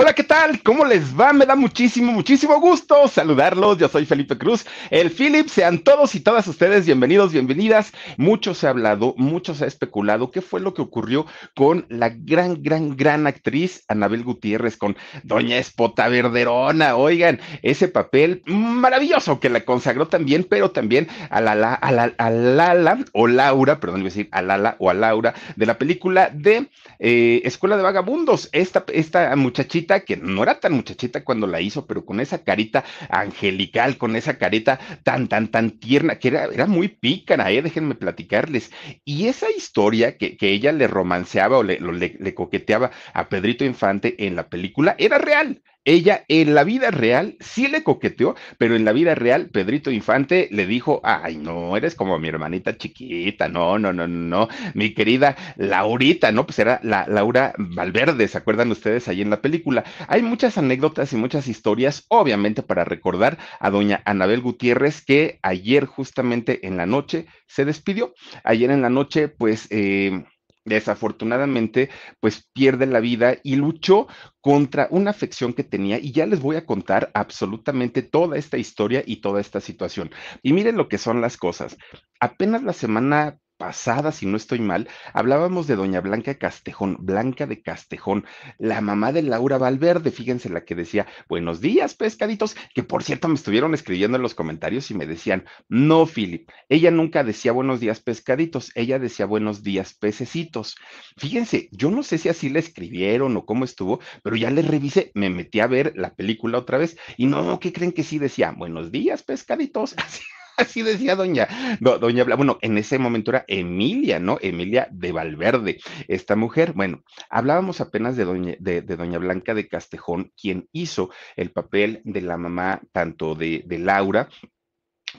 Hola, ¿qué tal? ¿Cómo les va? Me da muchísimo, muchísimo gusto saludarlos. Yo soy Felipe Cruz, el Philip. Sean todos y todas ustedes bienvenidos, bienvenidas. Mucho se ha hablado, mucho se ha especulado qué fue lo que ocurrió con la gran, gran, gran actriz Anabel Gutiérrez, con Doña Espota Verderona. Oigan, ese papel maravilloso que la consagró también, pero también a la, a la, a Lala, o Laura, perdón, iba a decir a Lala o a Laura, de la película de eh, Escuela de Vagabundos. Esta, esta muchachita que no era tan muchachita cuando la hizo, pero con esa carita angelical, con esa carita tan, tan, tan tierna, que era, era muy pícara, ¿eh? déjenme platicarles. Y esa historia que, que ella le romanceaba o le, coqueteaba a Pedrito Infante en la película era real. Ella en la vida real sí le coqueteó, pero en la vida real Pedrito Infante le dijo, ay, no, eres como mi hermanita chiquita, no, no, no, no, mi querida Laurita, ¿no? Pues era la Laura Valverde, ¿se acuerdan ustedes ahí en la película? Hay muchas anécdotas y muchas historias, obviamente para recordar a doña Anabel Gutiérrez, que ayer justamente en la noche se despidió. Ayer en la noche, pues... Eh, desafortunadamente, pues pierde la vida y luchó contra una afección que tenía y ya les voy a contar absolutamente toda esta historia y toda esta situación. Y miren lo que son las cosas. Apenas la semana pasada, si no estoy mal, hablábamos de doña Blanca Castejón, Blanca de Castejón, la mamá de Laura Valverde, fíjense la que decía, buenos días, pescaditos, que por cierto me estuvieron escribiendo en los comentarios y me decían, no, Philip, ella nunca decía buenos días, pescaditos, ella decía buenos días, pececitos. Fíjense, yo no sé si así le escribieron o cómo estuvo, pero ya le revisé, me metí a ver la película otra vez y no, ¿qué creen que sí decía? Buenos días, pescaditos. Así Así decía doña, do, doña, bueno, en ese momento era Emilia, ¿no? Emilia de Valverde, esta mujer. Bueno, hablábamos apenas de doña, de, de doña Blanca de Castejón, quien hizo el papel de la mamá tanto de, de Laura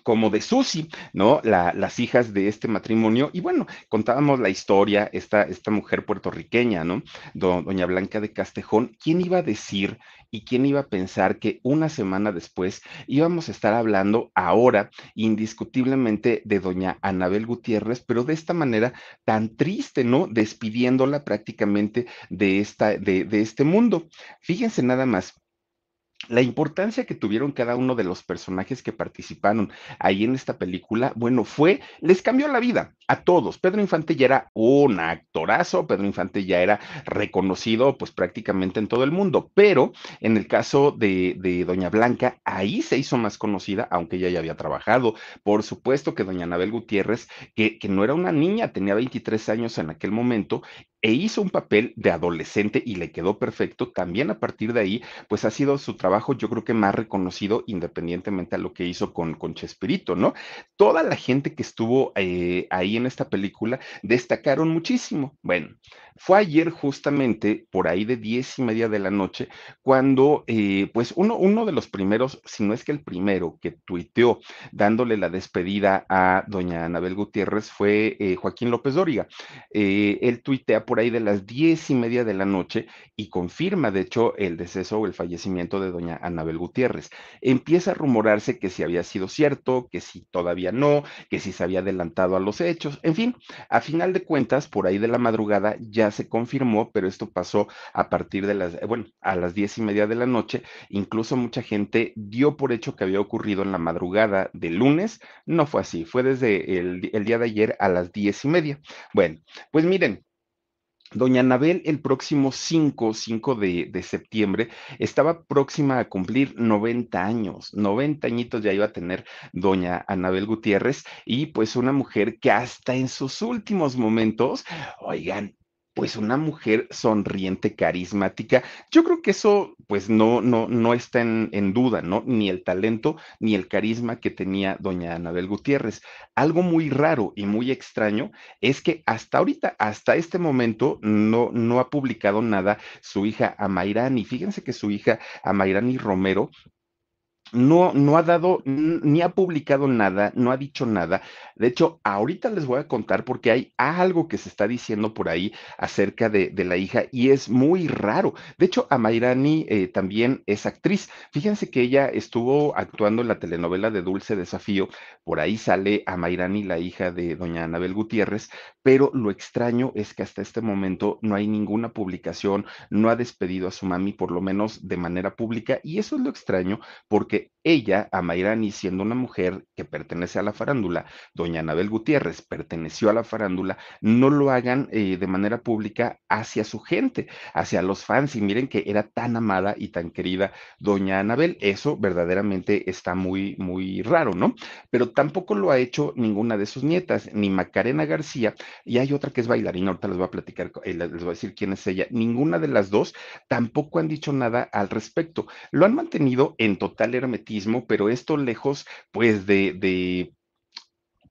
como de Susi, ¿no? La, las hijas de este matrimonio. Y bueno, contábamos la historia, esta, esta mujer puertorriqueña, ¿no? Do, doña Blanca de Castejón. ¿Quién iba a decir y quién iba a pensar que una semana después íbamos a estar hablando ahora indiscutiblemente de doña Anabel Gutiérrez, pero de esta manera tan triste, ¿no? Despidiéndola prácticamente de, esta, de, de este mundo. Fíjense nada más la importancia que tuvieron cada uno de los personajes que participaron ahí en esta película, bueno, fue, les cambió la vida a todos. Pedro Infante ya era un actorazo, Pedro Infante ya era reconocido pues prácticamente en todo el mundo, pero en el caso de, Doña Blanca, ahí se hizo más conocida, aunque ella ya había trabajado. Por supuesto que Doña Anabel Gutiérrez, que, que no era una niña, tenía 23 años en aquel momento, e hizo un papel de adolescente y le quedó perfecto. También a partir de ahí, pues ha sido su trabajo, yo creo que más reconocido independientemente a lo que hizo con, con Chespirito, ¿no? Toda la gente que estuvo eh, ahí en esta película destacaron muchísimo. Bueno, fue ayer justamente por ahí de diez y media de la noche cuando, eh, pues uno, uno de los primeros, si no es que el primero que tuiteó dándole la despedida a doña Anabel Gutiérrez fue eh, Joaquín López Dóriga. Eh, él tuitea por ahí de las diez y media de la noche y confirma, de hecho, el deceso o el fallecimiento de doña Anabel Gutiérrez. Empieza a rumorarse que si había sido cierto, que si todavía no, que si se había adelantado a los hechos, en fin, a final de cuentas, por ahí de la madrugada ya se confirmó, pero esto pasó a partir de las, bueno, a las diez y media de la noche. Incluso mucha gente dio por hecho que había ocurrido en la madrugada del lunes. No fue así, fue desde el, el día de ayer a las diez y media. Bueno, pues miren, Doña Anabel, el próximo 5, 5 de, de, septiembre, estaba próxima a cumplir 90 años, 90 añitos ya iba a tener doña Anabel Gutiérrez, y pues una mujer que hasta en sus últimos momentos, oigan, pues una mujer sonriente, carismática. Yo creo que eso, pues no, no, no está en, en, duda, ¿no? Ni el talento ni el carisma que tenía doña Anabel Gutiérrez. Algo muy raro y muy extraño es que hasta ahorita, hasta este momento, no, no ha publicado nada su hija Amairani. Fíjense que su hija Amairani Romero no, no ha dado ni ha publicado nada, no ha dicho nada. De hecho, ahorita les voy a contar porque hay algo que se está diciendo por ahí acerca de, de la hija y es muy raro. De hecho, Amairani eh, también es actriz. Fíjense que ella estuvo actuando en la telenovela de Dulce Desafío. Por ahí sale Amairani, la hija de doña Anabel Gutiérrez, pero lo extraño es que hasta este momento no hay ninguna publicación, no ha despedido a su mami, por lo menos de manera pública, y eso es lo extraño porque ella, Amairani, siendo una mujer que pertenece a la farándula, doña Anabel Gutiérrez perteneció a la farándula, no lo hagan eh, de manera pública hacia su gente, hacia los fans. Y miren que era tan amada y tan querida doña Anabel. Eso verdaderamente está muy, muy raro, ¿no? Pero tampoco lo ha hecho ninguna de sus nietas, ni Macarena García, y hay otra que es bailarina, ahorita les voy a platicar, eh, les voy a decir quién es ella. Ninguna de las dos tampoco han dicho nada al respecto. Lo han mantenido en total hermetismo, pero esto lejos, pues, de, de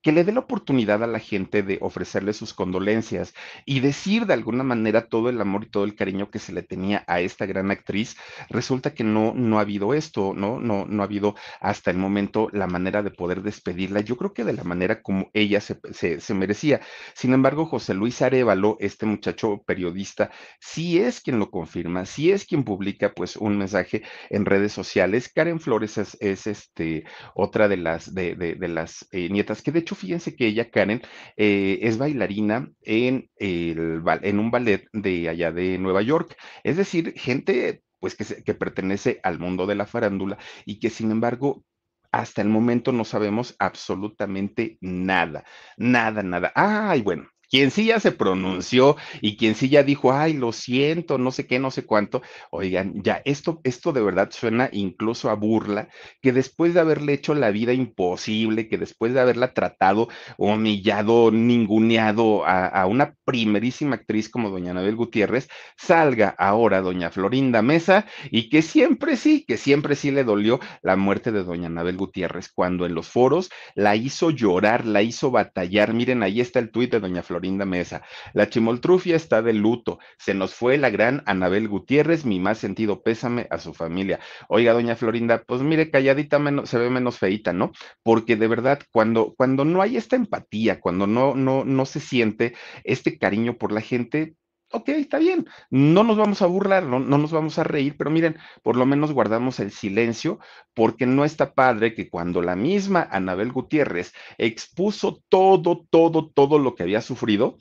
que le dé la oportunidad a la gente de ofrecerle sus condolencias y decir de alguna manera todo el amor y todo el cariño que se le tenía a esta gran actriz, resulta que no, no ha habido esto, ¿no? No, no ha habido hasta el momento la manera de poder despedirla. Yo creo que de la manera como ella se, se, merecía. Sin embargo, José Luis Arevalo, este muchacho periodista, sí es quien lo confirma, sí es quien publica pues un mensaje en redes sociales. Karen Flores es, es este, otra de las, de, de las eh, nietas que de hecho fíjense que ella, Karen, eh, es bailarina en, en un ballet de allá de Nueva York. Es decir, gente pues que, se, que pertenece al mundo de la farándula y que sin embargo hasta el momento no sabemos absolutamente nada, nada, nada. Ay, bueno, quien sí ya se pronunció y quien sí ya dijo, ay, lo siento, no sé qué, no sé cuánto, oigan, ya esto, esto de verdad suena incluso a burla, que después de haberle hecho la vida imposible, que después de haberla tratado, humillado, ninguneado a, a una primerísima actriz como doña Anabel Gutiérrez, salga ahora doña Florinda Mesa y que siempre sí, que siempre sí le dolió la muerte de doña Anabel Gutiérrez, cuando en los foros la hizo llorar, la hizo batallar. Miren, ahí está el tuit de doña Florinda Florinda Mesa. La chimoltrufia está de luto. Se nos fue la gran Anabel Gutiérrez, mi más sentido pésame a su familia. Oiga, doña Florinda, pues mire, calladita menos, se ve menos feita, ¿no? Porque de verdad, cuando, cuando no hay esta empatía, cuando no, no, no se siente este cariño por la gente, ok, está bien, no nos vamos a burlar, no, no, nos vamos a reír, pero miren, por lo menos guardamos el silencio, porque no está padre que cuando la misma Anabel Gutiérrez expuso todo, todo, todo lo que había sufrido,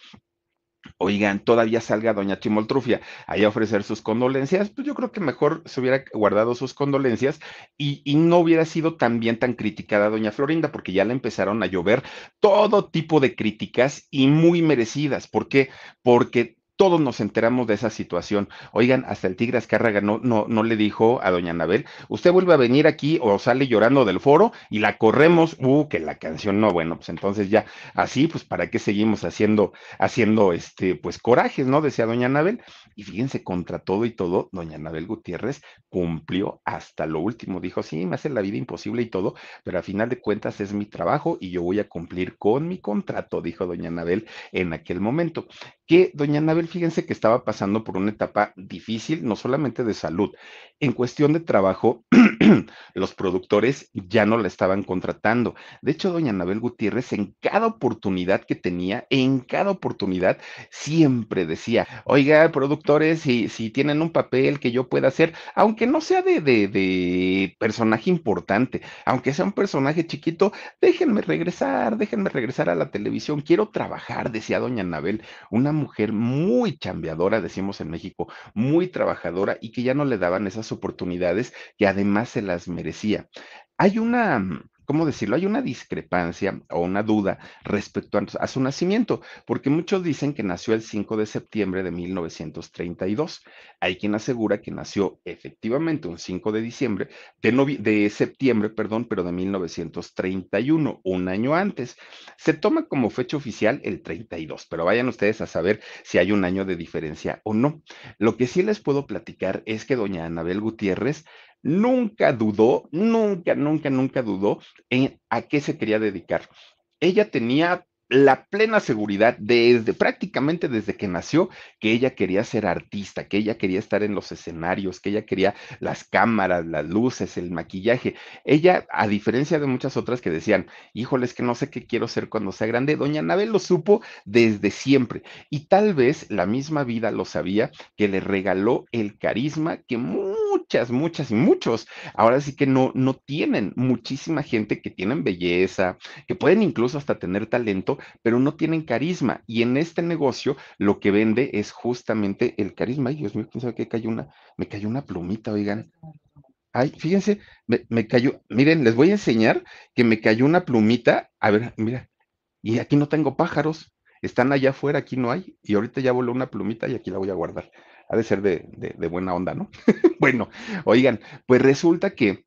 oigan, todavía salga doña Chimoltrufia ahí a ofrecer sus condolencias, pues yo creo que mejor se hubiera guardado sus condolencias y, y, no hubiera sido también tan criticada doña Florinda, porque ya le empezaron a llover todo tipo de críticas y muy merecidas. ¿Por qué? Porque todos nos enteramos de esa situación. Oigan, hasta el Tigre Azcárraga no, no, no le dijo a doña Anabel, usted vuelve a venir aquí o sale llorando del foro y la corremos, uh, que la canción no, bueno, pues entonces ya, así, pues para qué seguimos haciendo, haciendo este, pues corajes, ¿no? Decía doña Anabel. Y fíjense, contra todo y todo, doña Anabel Gutiérrez cumplió hasta lo último. Dijo, sí, me hace la vida imposible y todo, pero a final de cuentas es mi trabajo y yo voy a cumplir con mi contrato, dijo doña Anabel en aquel momento. Que doña Anabel fíjense que estaba pasando por una etapa difícil, no solamente de salud. En cuestión de trabajo, los productores ya no la estaban contratando. De hecho, doña Anabel Gutiérrez, en cada oportunidad que tenía, en cada oportunidad, siempre decía, oiga, productores, si, si tienen un papel que yo pueda hacer, aunque no sea de, de, de personaje importante, aunque sea un personaje chiquito, déjenme regresar, déjenme regresar a la televisión, quiero trabajar, decía doña Anabel, una mujer muy chambeadora, decimos en México, muy trabajadora y que ya no le daban esas oportunidades que además se las merecía. Hay una, ¿cómo decirlo? Hay una discrepancia o una duda respecto a, su nacimiento, porque muchos dicen que nació el 5 de septiembre de 1932. Hay quien asegura que nació efectivamente un 5 de diciembre, de, de septiembre, perdón, pero de 1931, un año antes. Se toma como fecha oficial el 32, pero vayan ustedes a saber si hay un año de diferencia o no. Lo que sí les puedo platicar es que doña Anabel Gutiérrez nunca dudó, nunca, nunca, nunca dudó en a qué se quería dedicar. Ella tenía la plena seguridad desde prácticamente desde que nació que ella quería ser artista, que ella quería estar en los escenarios, que ella quería las cámaras, las luces, el maquillaje. Ella, a diferencia de muchas otras que decían, híjoles, que no sé qué quiero ser cuando sea grande, doña Anabel lo supo desde siempre y tal vez la misma vida lo sabía que le regaló el carisma que muchas, muchas y muchos ahora sí que no, no tienen muchísima gente que tienen belleza, que pueden incluso hasta tener talento pero no tienen carisma. Y en este negocio lo que vende es justamente el carisma. Ay, Dios mío, quién sabe qué cayó una, me cayó una plumita, oigan. Ay, fíjense, me, me, cayó, miren, les voy a enseñar que me cayó una plumita. A ver, mira, y aquí no tengo pájaros, están allá afuera, aquí no hay, y ahorita ya voló una plumita y aquí la voy a guardar. Ha de ser de, de, buena onda, ¿no? bueno, oigan, pues resulta que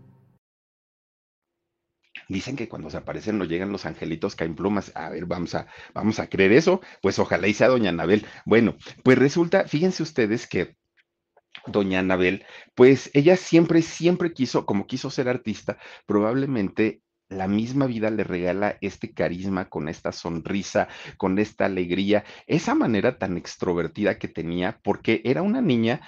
Dicen que cuando se aparecen no llegan los angelitos caen plumas. A ver, vamos a, vamos a creer eso. Pues ojalá y sea doña Anabel. Bueno, pues resulta, fíjense ustedes que doña Anabel, pues ella siempre, siempre quiso, como quiso ser artista, probablemente la misma vida le regala este carisma con esta sonrisa, con esta alegría, esa manera tan extrovertida que tenía, porque era una niña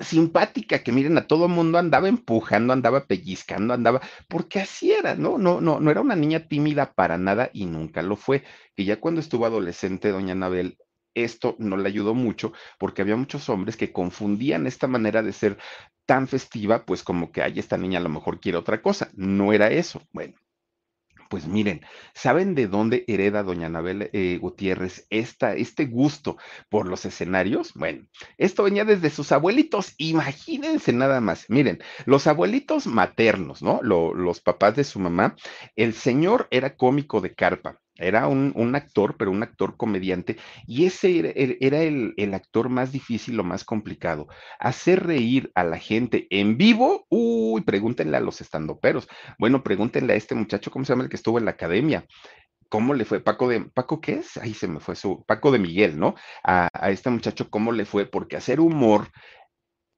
simpática, que miren, a todo mundo andaba empujando, andaba pellizcando, andaba, porque así era, ¿no? No, no, no era una niña tímida para nada y nunca lo fue. Y ya cuando estuvo adolescente, doña Anabel, esto no le ayudó mucho porque había muchos hombres que confundían esta manera de ser tan festiva, pues como que, ay, esta niña a lo mejor quiere otra cosa. No era eso. Bueno, pues miren, ¿saben de dónde hereda doña Anabel eh, Gutiérrez esta, este gusto por los escenarios? Bueno, esto venía desde sus abuelitos, imagínense nada más. Miren, los abuelitos maternos, ¿no? los papás de su mamá, el señor era cómico de carpa. Era un, un, actor, pero un actor comediante, y ese era, era el, el, actor más difícil o más complicado. Hacer reír a la gente en vivo, uy, pregúntenle a los estandoperos. Bueno, pregúntenle a este muchacho, ¿cómo se llama el que estuvo en la academia? ¿Cómo le fue? Paco de, ¿Paco qué es? Ahí se me fue su, Paco de Miguel, ¿no? A, a este muchacho, ¿cómo le fue? Porque hacer humor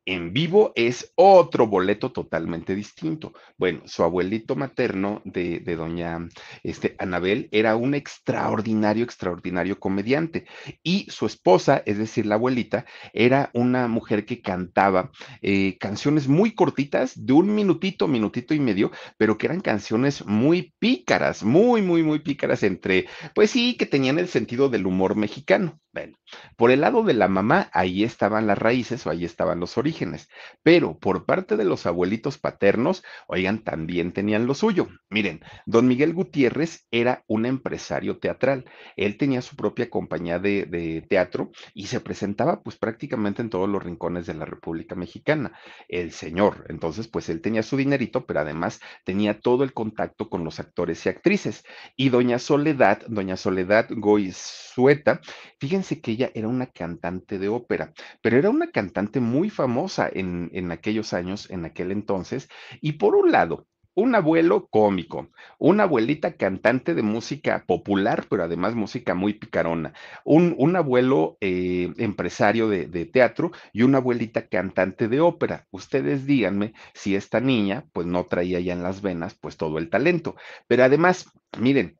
en vivo es otro boleto totalmente distinto. Bueno, su abuelito materno de, de doña este, Anabel era un extraordinario, extraordinario comediante. Y su esposa, es decir, la abuelita, era una mujer que cantaba eh, canciones muy cortitas, de un minutito, minutito y medio, pero que eran canciones muy pícaras, muy, muy, muy pícaras entre, pues sí, que tenían el sentido del humor mexicano. Bueno, por el lado de la mamá, ahí estaban las raíces o ahí estaban los orígenes, pero por parte de los abuelitos paternos, oigan, también tenían lo suyo. Miren, don Miguel Gutiérrez era un empresario teatral. Él tenía su propia compañía de, de teatro y se presentaba pues prácticamente en todos los rincones de la República Mexicana. El señor, entonces pues él tenía su dinerito, pero además tenía todo el contacto con los actores y actrices. Y doña Soledad, doña Soledad Goizueta, fíjense que ella era una cantante de ópera, pero era una cantante muy famosa en, en aquellos años, en aquel entonces, y por un lado, un abuelo cómico, una abuelita cantante de música popular, pero además música muy picarona, un, un abuelo eh, empresario de, de, teatro y una abuelita cantante de ópera. Ustedes díganme si esta niña pues no traía ya en las venas pues todo el talento, pero además, miren,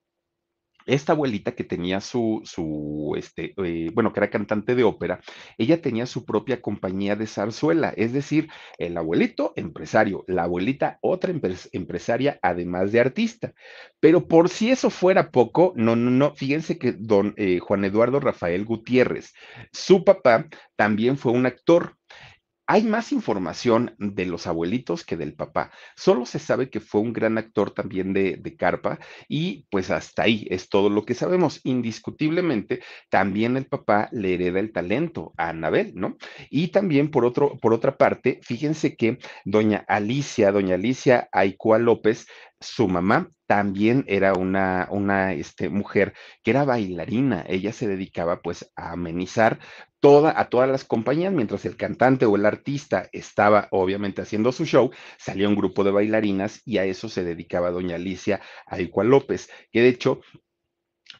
esta abuelita que tenía su, su este, eh, bueno, que era cantante de ópera, ella tenía su propia compañía de zarzuela, es decir, el abuelito empresario, la abuelita otra empresaria, además de artista. Pero por si eso fuera poco, no, no, no, fíjense que don eh, Juan Eduardo Rafael Gutiérrez, su papá también fue un actor. Hay más información de los abuelitos que del papá. Solo se sabe que fue un gran actor también de, carpa y pues hasta ahí es todo lo que sabemos. Indiscutiblemente, también el papá le hereda el talento a Anabel, ¿no? Y también por, otro, por otra parte, fíjense que doña Alicia, doña Alicia Aicua López, su mamá también era una, una este, mujer que era bailarina. Ella se dedicaba pues a amenizar toda, a todas las compañías, mientras el cantante o el artista estaba obviamente haciendo su show, salía un grupo de bailarinas y a eso se dedicaba doña Alicia Aicua López, que de hecho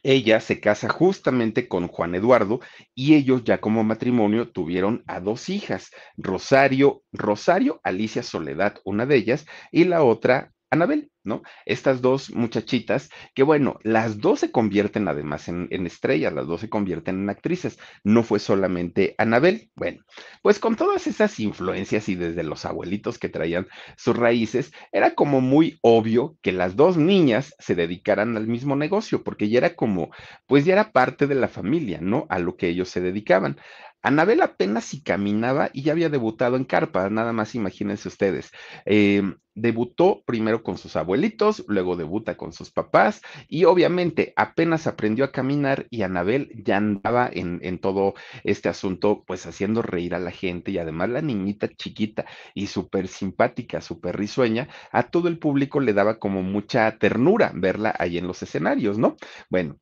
ella se casa justamente con Juan Eduardo y ellos ya como matrimonio tuvieron a dos hijas, Rosario, Rosario Alicia Soledad, una de ellas, y la otra Anabel, ¿no? Estas dos muchachitas, que bueno, las dos se convierten además en, estrellas, las dos se convierten en actrices, no fue solamente Anabel. Bueno, pues con todas esas influencias y desde los abuelitos que traían sus raíces, era como muy obvio que las dos niñas se dedicaran al mismo negocio, porque ya era como, pues ya era parte de la familia, ¿no? A lo que ellos se dedicaban. Anabel apenas si caminaba y ya había debutado en carpa, nada más imagínense ustedes. Em, debutó primero con sus abuelitos, luego debuta con sus papás y obviamente apenas aprendió a caminar y Anabel ya andaba en, en todo este asunto, pues haciendo reír a la gente y además la niñita chiquita y súper simpática, súper risueña, a todo el público le daba como mucha ternura verla ahí en los escenarios, ¿no? Bueno,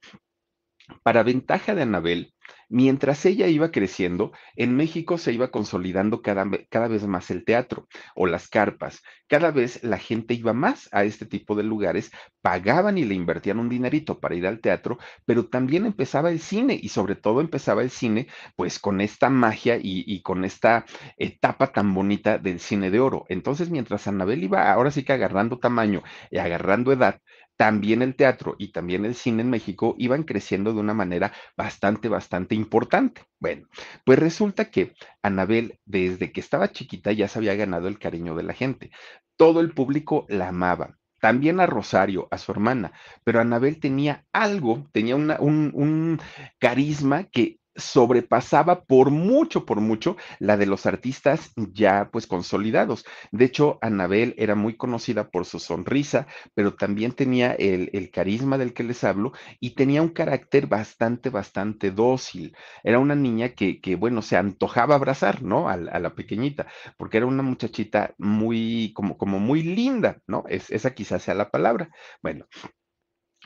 para ventaja de Anabel, Mientras ella iba creciendo, en México se iba consolidando cada, cada, vez más el teatro o las carpas. Cada vez la gente iba más a este tipo de lugares, pagaban y le invertían un dinerito para ir al teatro, pero también empezaba el cine y sobre todo empezaba el cine pues con esta magia y, y con esta etapa tan bonita del cine de oro. Entonces, mientras Anabel iba ahora sí que agarrando tamaño y agarrando edad, también el teatro y también el cine en México iban creciendo de una manera bastante, bastante importante. Bueno, pues resulta que Anabel, desde que estaba chiquita, ya se había ganado el cariño de la gente. Todo el público la amaba. También a Rosario, a su hermana, pero Anabel tenía algo, tenía un, un carisma que sobrepasaba por mucho, por mucho la de los artistas ya pues consolidados. De hecho, Anabel era muy conocida por su sonrisa, pero también tenía el, carisma del que les hablo y tenía un carácter bastante, bastante dócil. Era una niña que, que bueno, se antojaba abrazar, ¿no? A, la pequeñita, porque era una muchachita muy, como, como muy linda, ¿no? Es, esa quizás sea la palabra. Bueno,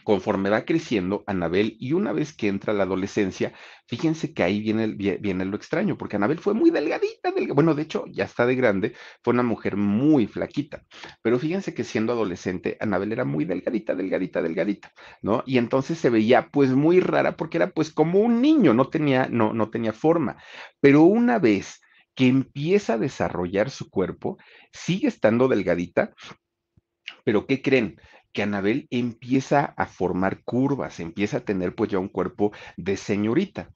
conforme va creciendo Anabel y una vez que entra la adolescencia, fíjense que ahí viene, viene lo extraño, porque Anabel fue muy delgadita, bueno, de hecho ya está de grande, fue una mujer muy flaquita, pero fíjense que siendo adolescente, Anabel era muy delgadita, delgadita, delgadita, ¿no? Y entonces se veía pues muy rara porque era pues como un niño, no tenía, no, no tenía forma, pero una vez que empieza a desarrollar su cuerpo, sigue estando delgadita, pero ¿qué creen? Que Anabel empieza a formar curvas, empieza a tener pues ya un cuerpo de señorita.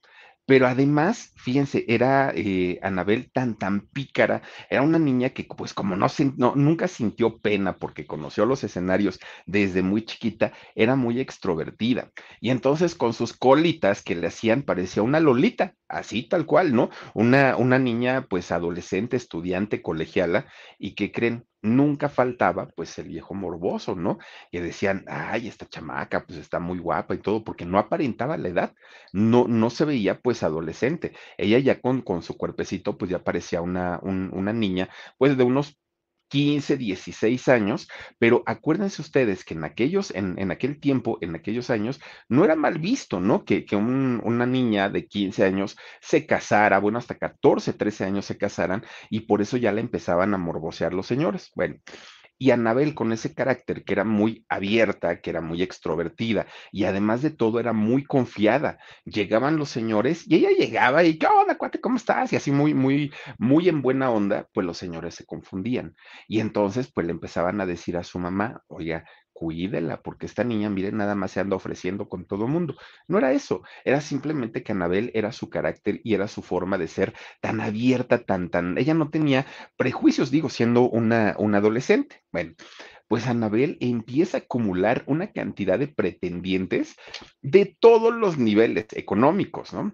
Pero además, fíjense, era eh, Anabel tan, tan pícara, era una niña que pues como no, no, nunca sintió pena porque conoció los escenarios desde muy chiquita, era muy extrovertida. Y entonces con sus colitas que le hacían parecía una lolita, así tal cual, ¿no? Una, una niña pues adolescente, estudiante, colegiala, y que creen, nunca faltaba pues el viejo morboso, ¿no? Que decían, ay, esta chamaca pues está muy guapa y todo, porque no aparentaba la edad, no, no se veía pues adolescente. Ella ya con, con su cuerpecito pues ya parecía una, una niña pues de unos 15, 16 años, pero acuérdense ustedes que en aquellos, en, en aquel tiempo, en aquellos años, no era mal visto, ¿no? Que, que una niña de 15 años se casara, bueno, hasta 14, 13 años se casaran, y por eso ya le empezaban a morbosear los señores. Bueno, y Anabel con ese carácter que era muy abierta, que era muy extrovertida y además de todo era muy confiada. Llegaban los señores y ella llegaba y, ¿qué onda, cuate? ¿Cómo estás? Y así muy, muy, muy en buena onda, pues los señores se confundían. Y entonces, pues le empezaban a decir a su mamá, oiga, cuídela, porque esta niña, miren, nada más se anda ofreciendo con todo mundo. No era eso, era simplemente que Anabel era su carácter y era su forma de ser tan abierta, tan, tan, ella no tenía prejuicios, digo, siendo una, una adolescente. Bueno, pues Anabel empieza a acumular una cantidad de pretendientes de todos los niveles económicos, ¿no?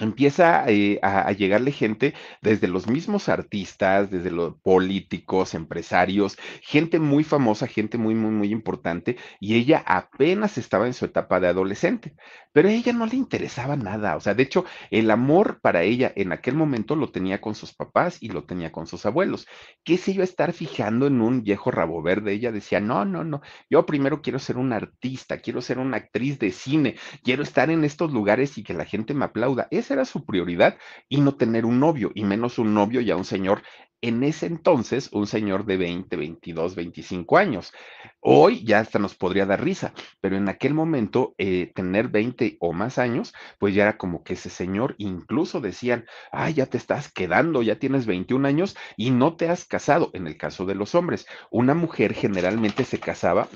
Empieza eh, a, llegarle gente desde los mismos artistas, desde los políticos, empresarios, gente muy famosa, gente muy, muy, muy importante, y ella apenas estaba en su etapa de adolescente, pero a ella no le interesaba nada, o sea, de hecho, el amor para ella en aquel momento lo tenía con sus papás y lo tenía con sus abuelos. ¿Qué se iba a estar fijando en un viejo rabo verde? Ella decía, no, no, no, yo primero quiero ser una artista, quiero ser una actriz de cine, quiero estar en estos lugares y que la gente me aplauda esa era su prioridad y no tener un novio, y menos un novio ya un señor en ese entonces un señor de 20, 22, 25 años. Hoy ya hasta nos podría dar risa, pero en aquel momento eh, tener 20 o más años, pues ya era como que ese señor, incluso decían, ah, ya te estás quedando, ya tienes 21 años y no te has casado. En el caso de los hombres, una mujer generalmente se casaba,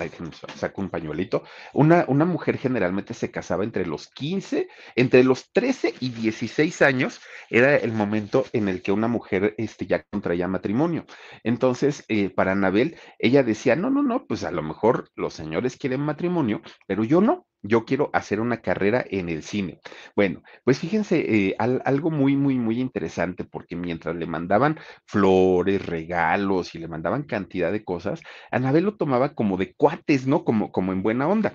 saco un pañuelito, una, una mujer generalmente se casaba entre los 15, entre los 13 y 16 años, era el momento en el que una mujer este, ya contra ya matrimonio. Entonces, eh, para Anabel, ella decía, no, no, no, pues a lo mejor los señores quieren matrimonio, pero yo no. Yo quiero hacer una carrera en el cine. Bueno, pues fíjense, eh, algo muy, muy, muy interesante, porque mientras le mandaban flores, regalos y le mandaban cantidad de cosas, Anabel lo tomaba como de cuates, ¿no? Como, como en buena onda.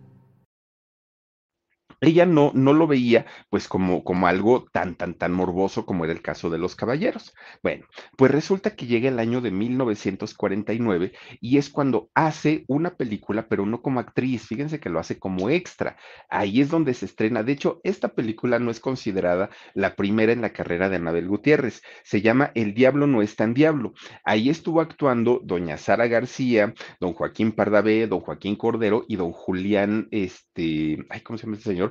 ella no, no lo veía pues como, como algo tan, tan, tan morboso como era el caso de los caballeros. Bueno, pues resulta que llega el año de 1949 y es cuando hace una película, pero no como actriz, fíjense que lo hace como extra. Ahí es donde se estrena. De hecho, esta película no es considerada la primera en la carrera de Anabel Gutiérrez. Se llama El Diablo no es tan diablo. Ahí estuvo actuando doña Sara García, don Joaquín Pardavé, don Joaquín Cordero y don Julián, este, ay, ¿cómo se llama este señor?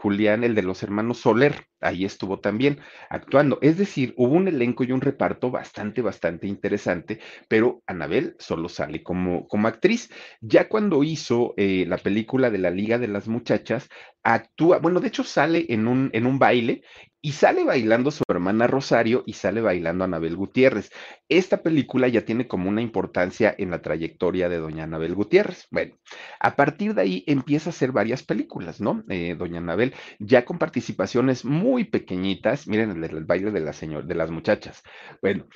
Julián, el de los hermanos Soler, ahí estuvo también actuando. Es decir, hubo un elenco y un reparto bastante, bastante interesante, pero Anabel solo sale como, como actriz. Ya cuando hizo eh, la película de la Liga de las Muchachas, actúa, bueno, de hecho sale en un, en un baile y sale bailando su hermana Rosario y sale bailando Anabel Gutiérrez. Esta película ya tiene como una importancia en la trayectoria de doña Anabel Gutiérrez. Bueno, a partir de ahí empieza a hacer varias películas, ¿no? Eh, doña Anabel, ya con participaciones muy pequeñitas, miren el, baile de, la señor, de las muchachas. Bueno,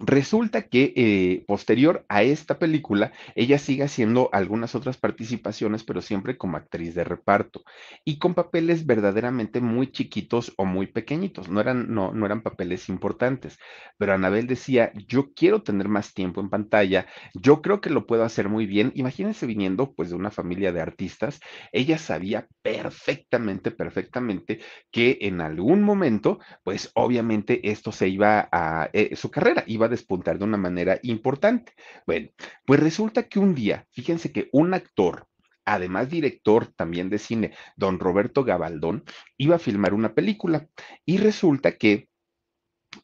Resulta que eh, posterior a esta película, ella sigue haciendo algunas otras participaciones, pero siempre como actriz de reparto y con papeles verdaderamente muy chiquitos o muy pequeñitos. No eran, no, no eran papeles importantes, pero Anabel decía, yo quiero tener más tiempo en pantalla, yo creo que lo puedo hacer muy bien. Imagínense viniendo pues de una familia de artistas, ella sabía perfectamente, perfectamente que en algún momento, pues obviamente esto se iba a, eh, su carrera iba despuntar de una manera importante. Bueno, pues resulta que un día, fíjense que un actor, además director también de cine, don Roberto Gabaldón, iba a filmar una película y resulta que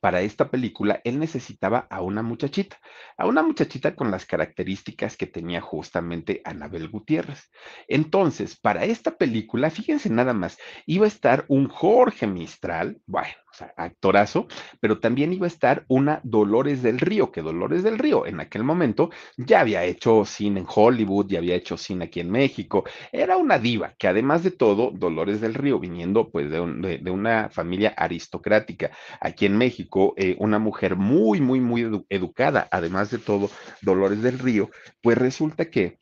para esta película él necesitaba a una muchachita, a una muchachita con las características que tenía justamente Anabel Gutiérrez. Entonces, para esta película, fíjense nada más, iba a estar un Jorge Mistral, bueno, o sea, actorazo, pero también iba a estar una Dolores del Río, que Dolores del Río en aquel momento ya había hecho cine en Hollywood, ya había hecho cine aquí en México, era una diva, que además de todo, Dolores del Río, viniendo pues de, de, una familia aristocrática aquí en México, eh, una mujer muy, muy, muy educada, además de todo, Dolores del Río, pues resulta que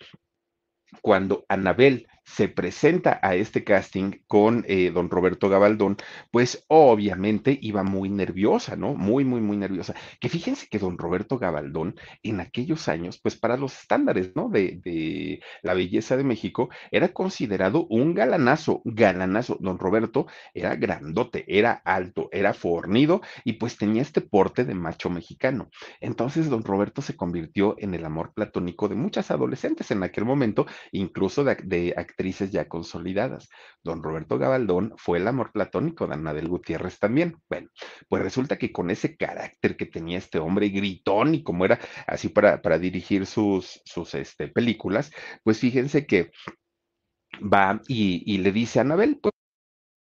cuando Anabel se presenta a este casting con eh, don Roberto Gabaldón, pues obviamente iba muy nerviosa, ¿no? Muy, muy, muy nerviosa. Que fíjense que don Roberto Gabaldón en aquellos años, pues para los estándares, ¿no? De, de la belleza de México, era considerado un galanazo, galanazo. Don Roberto era grandote, era alto, era fornido y pues tenía este porte de macho mexicano. Entonces don Roberto se convirtió en el amor platónico de muchas adolescentes en aquel momento, incluso de, de ya consolidadas. Don Roberto Gabaldón fue el amor platónico de Anabel Gutiérrez también. Bueno, pues resulta que con ese carácter que tenía este hombre gritón y como era así para, para dirigir sus, sus este, películas, pues fíjense que va y, y le dice a Anabel, pues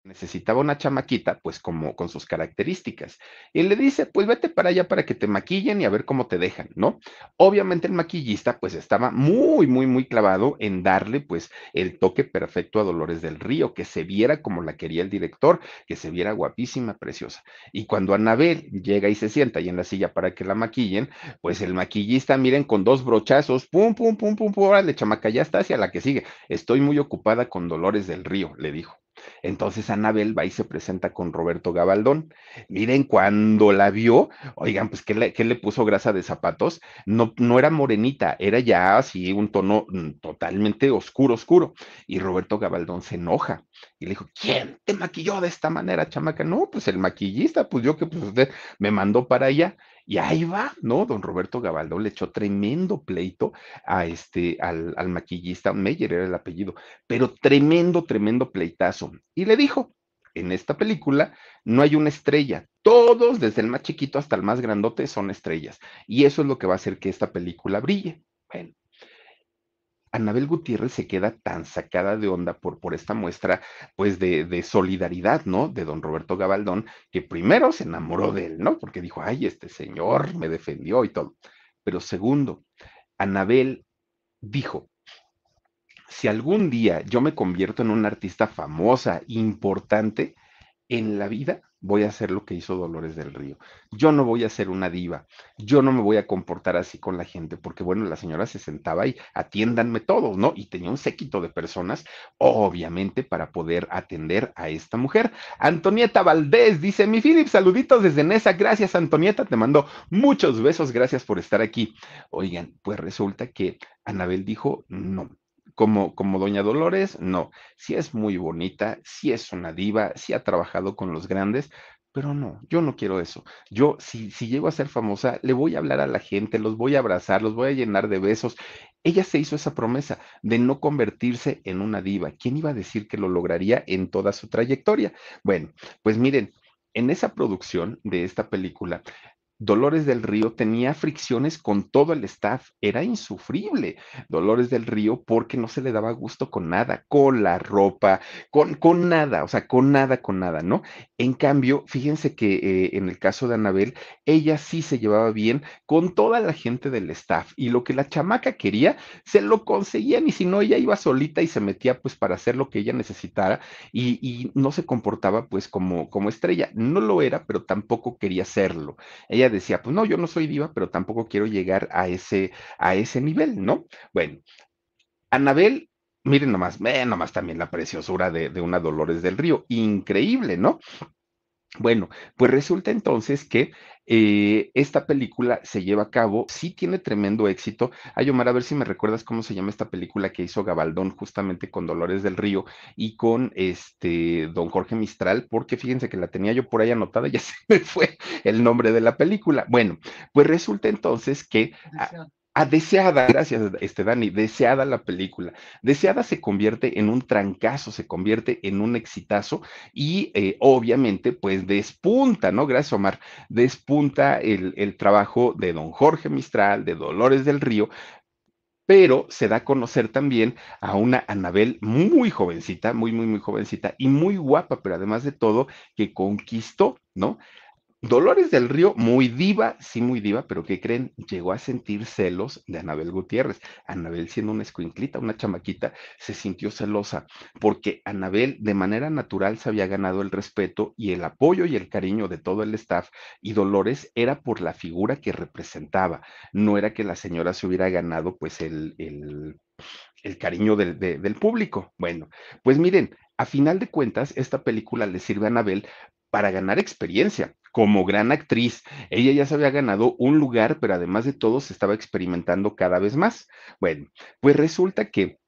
necesitaba una chamaquita, pues como con sus características. Y le dice, pues vete para allá para que te maquillen y a ver cómo te dejan, ¿no? Obviamente el maquillista pues estaba muy, muy, muy clavado en darle pues el toque perfecto a Dolores del Río, que se viera como la quería el director, que se viera guapísima, preciosa. Y cuando Anabel llega y se sienta ahí en la silla para que la maquillen, pues el maquillista, miren, con dos brochazos, pum, pum, pum, pum, pum, órale, chamaca, ya está hacia la que sigue. Estoy muy ocupada con Dolores del Río, le dijo. Entonces Anabel va y se presenta con Roberto Gabaldón. Miren, cuando la vio, oigan, pues, ¿qué le, qué le puso grasa de zapatos? No, no era morenita, era ya así un tono mm, totalmente oscuro, oscuro. Y Roberto Gabaldón se enoja y le dijo, ¿quién te maquilló de esta manera, chamaca? No, pues el maquillista, pues yo que pues usted me mandó para allá. Y ahí va, ¿no? Don Roberto Gabaldón le echó tremendo pleito a este, al, al maquillista, Meyer era el apellido, pero tremendo, tremendo pleitazo. Y le dijo, en esta película no hay una estrella, todos, desde el más chiquito hasta el más grandote, son estrellas. Y eso es lo que va a hacer que esta película brille. Bueno, Anabel Gutiérrez se queda tan sacada de onda por, por esta muestra, pues, de, de, solidaridad, ¿no? De don Roberto Gabaldón, que primero se enamoró de él, ¿no? Porque dijo, ay, este señor me defendió y todo. Pero segundo, Anabel dijo, si algún día yo me convierto en una artista famosa, importante, en la vida voy a hacer lo que hizo Dolores del Río. Yo no voy a ser una diva, yo no me voy a comportar así con la gente, porque bueno, la señora se sentaba y atiéndanme todos, ¿no? Y tenía un séquito de personas, obviamente, para poder atender a esta mujer. Antonieta Valdés dice, mi Philip, saluditos desde Nesa, gracias Antonieta, te mando muchos besos, gracias por estar aquí. Oigan, pues resulta que Anabel dijo, no, como, como Doña Dolores, no. Sí es muy bonita, sí es una diva, sí ha trabajado con los grandes, pero no, yo no quiero eso. Yo, si, si llego a ser famosa, le voy a hablar a la gente, los voy a abrazar, los voy a llenar de besos. Ella se hizo esa promesa de no convertirse en una diva. ¿Quién iba a decir que lo lograría en toda su trayectoria? Bueno, pues miren, en esa producción de esta película, Dolores del Río tenía fricciones con todo el staff, era insufrible Dolores del Río porque no se le daba gusto con nada, con la ropa, con, con nada, o sea, con nada, con nada, ¿no? En cambio, fíjense que eh, en el caso de Anabel, ella sí se llevaba bien con toda la gente del staff y lo que la chamaca quería, se lo conseguían y si no, ella iba solita y se metía pues para hacer lo que ella necesitara y, y no se comportaba pues como, como estrella, no lo era, pero tampoco quería serlo. Ella decía, pues no, yo no soy diva, pero tampoco quiero llegar a ese, a ese nivel, ¿no? Bueno, Anabel, miren nomás, ven nomás también la preciosura de, de una Dolores del Río, increíble, ¿no? Bueno, pues resulta entonces que eh, esta película se lleva a cabo, sí tiene tremendo éxito. Ay, Omar, a ver si me recuerdas cómo se llama esta película que hizo Gabaldón justamente con Dolores del Río y con este don Jorge Mistral, porque fíjense que la tenía yo por ahí anotada, ya se me fue el nombre de la película. Bueno, pues resulta entonces que... A deseada, gracias, este Dani, deseada la película. Deseada se convierte en un trancazo, se convierte en un exitazo y eh, obviamente pues despunta, ¿no? Gracias Omar, despunta el, el trabajo de don Jorge Mistral, de Dolores del Río, pero se da a conocer también a una Anabel muy jovencita, muy, muy, muy jovencita y muy guapa, pero además de todo, que conquistó, ¿no? Dolores del Río, muy diva, sí, muy diva, pero ¿qué creen? Llegó a sentir celos de Anabel Gutiérrez. Anabel, siendo una escuinclita, una chamaquita, se sintió celosa porque Anabel de manera natural se había ganado el respeto y el apoyo y el cariño de todo el staff y Dolores era por la figura que representaba, no era que la señora se hubiera ganado pues el, el el cariño del, del público. Bueno, pues miren, a final de cuentas, esta película le sirve a Anabel para ganar experiencia como gran actriz. Ella ya se había ganado un lugar, pero además de todo se estaba experimentando cada vez más. Bueno, pues resulta que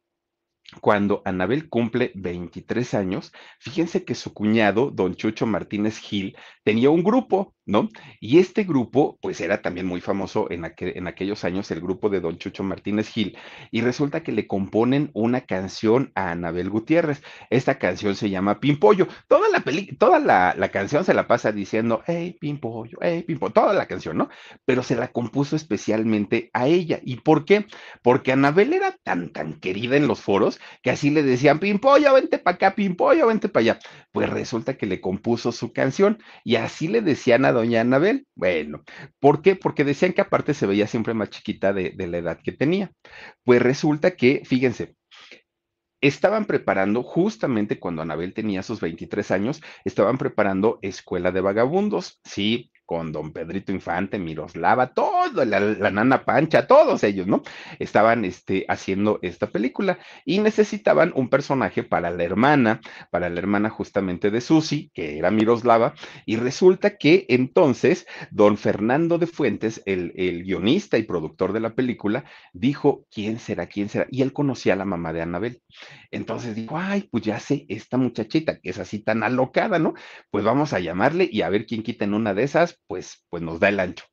cuando Anabel cumple 23 años, fíjense que su cuñado, don Chucho Martínez Gil, tenía un grupo, ¿no? Y este grupo, pues era también muy famoso en, aquellos años, el grupo de don Chucho Martínez Gil, y resulta que le componen una canción a Anabel Gutiérrez. Esta canción se llama Pimpollo. Toda la toda la, canción se la pasa diciendo, hey, Pimpollo, hey, Pimpollo, toda la canción, ¿no? Pero se la compuso especialmente a ella. ¿Y por qué? Porque Anabel era tan, tan querida en los foros que así le decían, Pimpollo, vente para acá, Pimpollo, vente para allá. Pues resulta que le compuso su canción y así le decían a doña Anabel. Bueno, ¿por qué? Porque decían que aparte se veía siempre más chiquita de, la edad que tenía. Pues resulta que, fíjense, estaban preparando, justamente cuando Anabel tenía sus 23 años, estaban preparando Escuela de Vagabundos. Sí, con don Pedrito Infante, Miroslava, todo, la, nana Pancha, todos ellos, ¿no? Estaban este, haciendo esta película y necesitaban un personaje para la hermana, para la hermana justamente de Susi, que era Miroslava, y resulta que entonces don Fernando de Fuentes, el, el guionista y productor de la película, dijo, ¿quién será? ¿quién será? Y él conocía a la mamá de Anabel. Entonces dijo, ay, pues ya sé, esta muchachita que es así tan alocada, ¿no? Pues vamos a llamarle y a ver quién quita en una de esas pues, pues nos da el ancho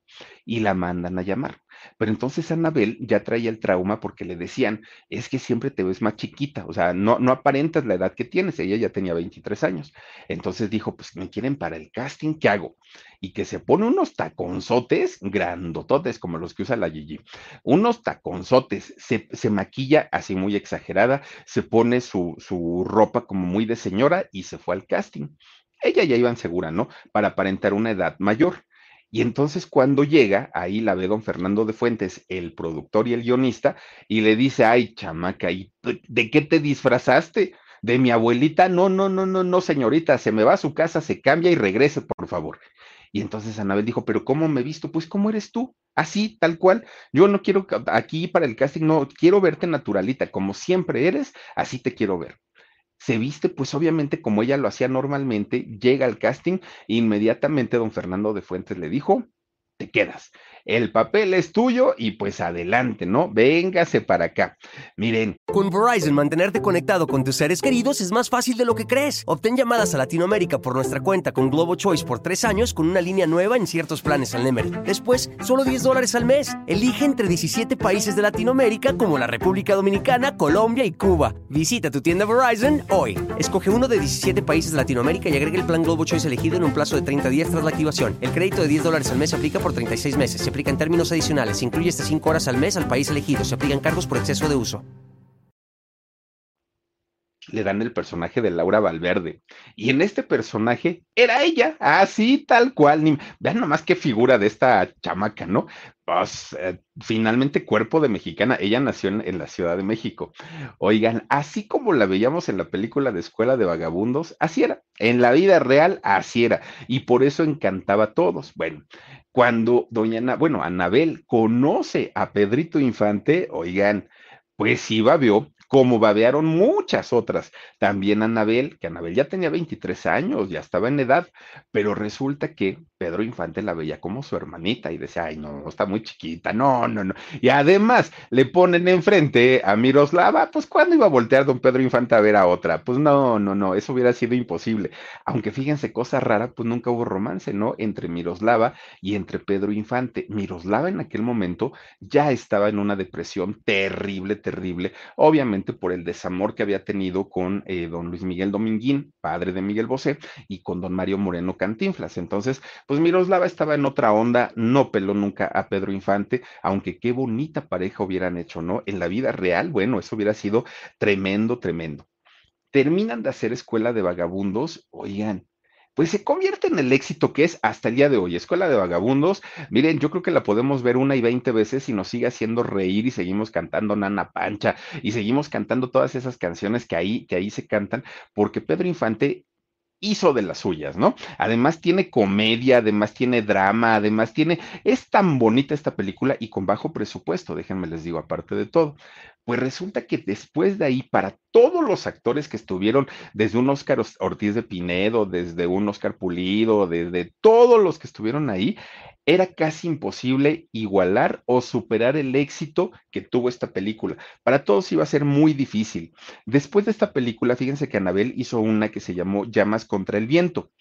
y la mandan a llamar. Pero entonces Anabel ya traía el trauma porque le decían, es que siempre te ves más chiquita, o sea, no, no aparentas la edad que tienes, ella ya tenía 23 años. Entonces dijo, pues me quieren para el casting, ¿qué hago? Y que se pone unos taconzotes grandototes, como los que usa la Gigi, unos taconzotes, se, se maquilla así muy exagerada, se pone su, su ropa como muy de señora y se fue al casting ella ya iba segura, ¿no? Para aparentar una edad mayor. Y entonces cuando llega, ahí la ve don Fernando de Fuentes, el productor y el guionista, y le dice, ay, chamaca, ¿y de qué te disfrazaste? ¿De mi abuelita? No, no, no, no, no, señorita, se me va a su casa, se cambia y regrese, por favor. Y entonces Anabel dijo, pero ¿cómo me he visto? Pues ¿cómo eres tú? Así, tal cual. Yo no quiero aquí para el casting, no, quiero verte naturalita, como siempre eres, así te quiero ver se viste, pues obviamente como ella lo hacía normalmente, llega al casting, inmediatamente don Fernando de Fuentes le dijo, te quedas el papel es tuyo y pues adelante, ¿no? Véngase para acá. Miren. Con Verizon, mantenerte conectado con tus seres queridos es más fácil de lo que crees. Obtén llamadas a Latinoamérica por nuestra cuenta con Globo Choice por tres años con una línea nueva en ciertos planes al Nemery. Después, solo 10 dólares al mes. Elige entre 17 países de Latinoamérica como la República Dominicana, Colombia y Cuba. Visita tu tienda Verizon hoy. Escoge uno de 17 países de Latinoamérica y agrega el plan Globo Choice elegido en un plazo de 30 días tras la activación. El crédito de 10 dólares al mes se aplica por 36 meses aplica en términos adicionales. Incluye hasta 5 horas al mes al país elegido. Se aplican cargos por exceso de uso. Le dan el personaje de Laura Valverde. Y en este personaje era ella, así tal cual. vean nomás qué figura de esta chamaca, ¿no? Pues, eh, finalmente cuerpo de mexicana. Ella nació en, la Ciudad de México. Oigan, así como la veíamos en la película de Escuela de Vagabundos, así era. En la vida real, así era. Y por eso encantaba a todos. Bueno, cuando doña bueno, Anabel conoce a Pedrito Infante, oigan, pues sí babeó, como babearon muchas otras. También Anabel, que Anabel ya tenía 23 años, ya estaba en edad, pero resulta que Pedro Infante la veía como su hermanita y decía, ay, no, está muy chiquita, no, no, no. Y además le ponen enfrente a Miroslava, pues ¿cuándo iba a voltear don Pedro Infante a ver a otra? Pues no, no, no, eso hubiera sido imposible. Aunque fíjense, cosa rara, pues nunca hubo romance, ¿no? Entre Miroslava y entre Pedro Infante. Miroslava en aquel momento ya estaba en una depresión terrible, terrible, obviamente por el desamor que había tenido con eh, don Luis Miguel Dominguín, padre de Miguel Bosé, y con don Mario Moreno Cantinflas. Entonces, pues Miroslava estaba en otra onda, no peló nunca a Pedro Infante, aunque qué bonita pareja hubieran hecho, ¿no? En la vida real, bueno, eso hubiera sido tremendo, tremendo. Terminan de hacer escuela de vagabundos, oigan, pues se convierte en el éxito que es hasta el día de hoy. Escuela de Vagabundos, miren, yo creo que la podemos ver una y veinte veces y nos sigue haciendo reír y seguimos cantando Nana Pancha y seguimos cantando todas esas canciones que ahí, que ahí se cantan, porque Pedro Infante hizo de las suyas, ¿no? Además tiene comedia, además tiene drama, además tiene, es tan bonita esta película y con bajo presupuesto, déjenme les digo, aparte de todo. Pues resulta que después de ahí, para todos los actores que estuvieron, desde un Oscar Ortiz de Pinedo, desde un Oscar Pulido, desde todos los que estuvieron ahí, era casi imposible igualar o superar el éxito que tuvo esta película. Para todos iba a ser muy difícil. Después de esta película, fíjense que Anabel hizo una que se llamó Llamas contra el Viento.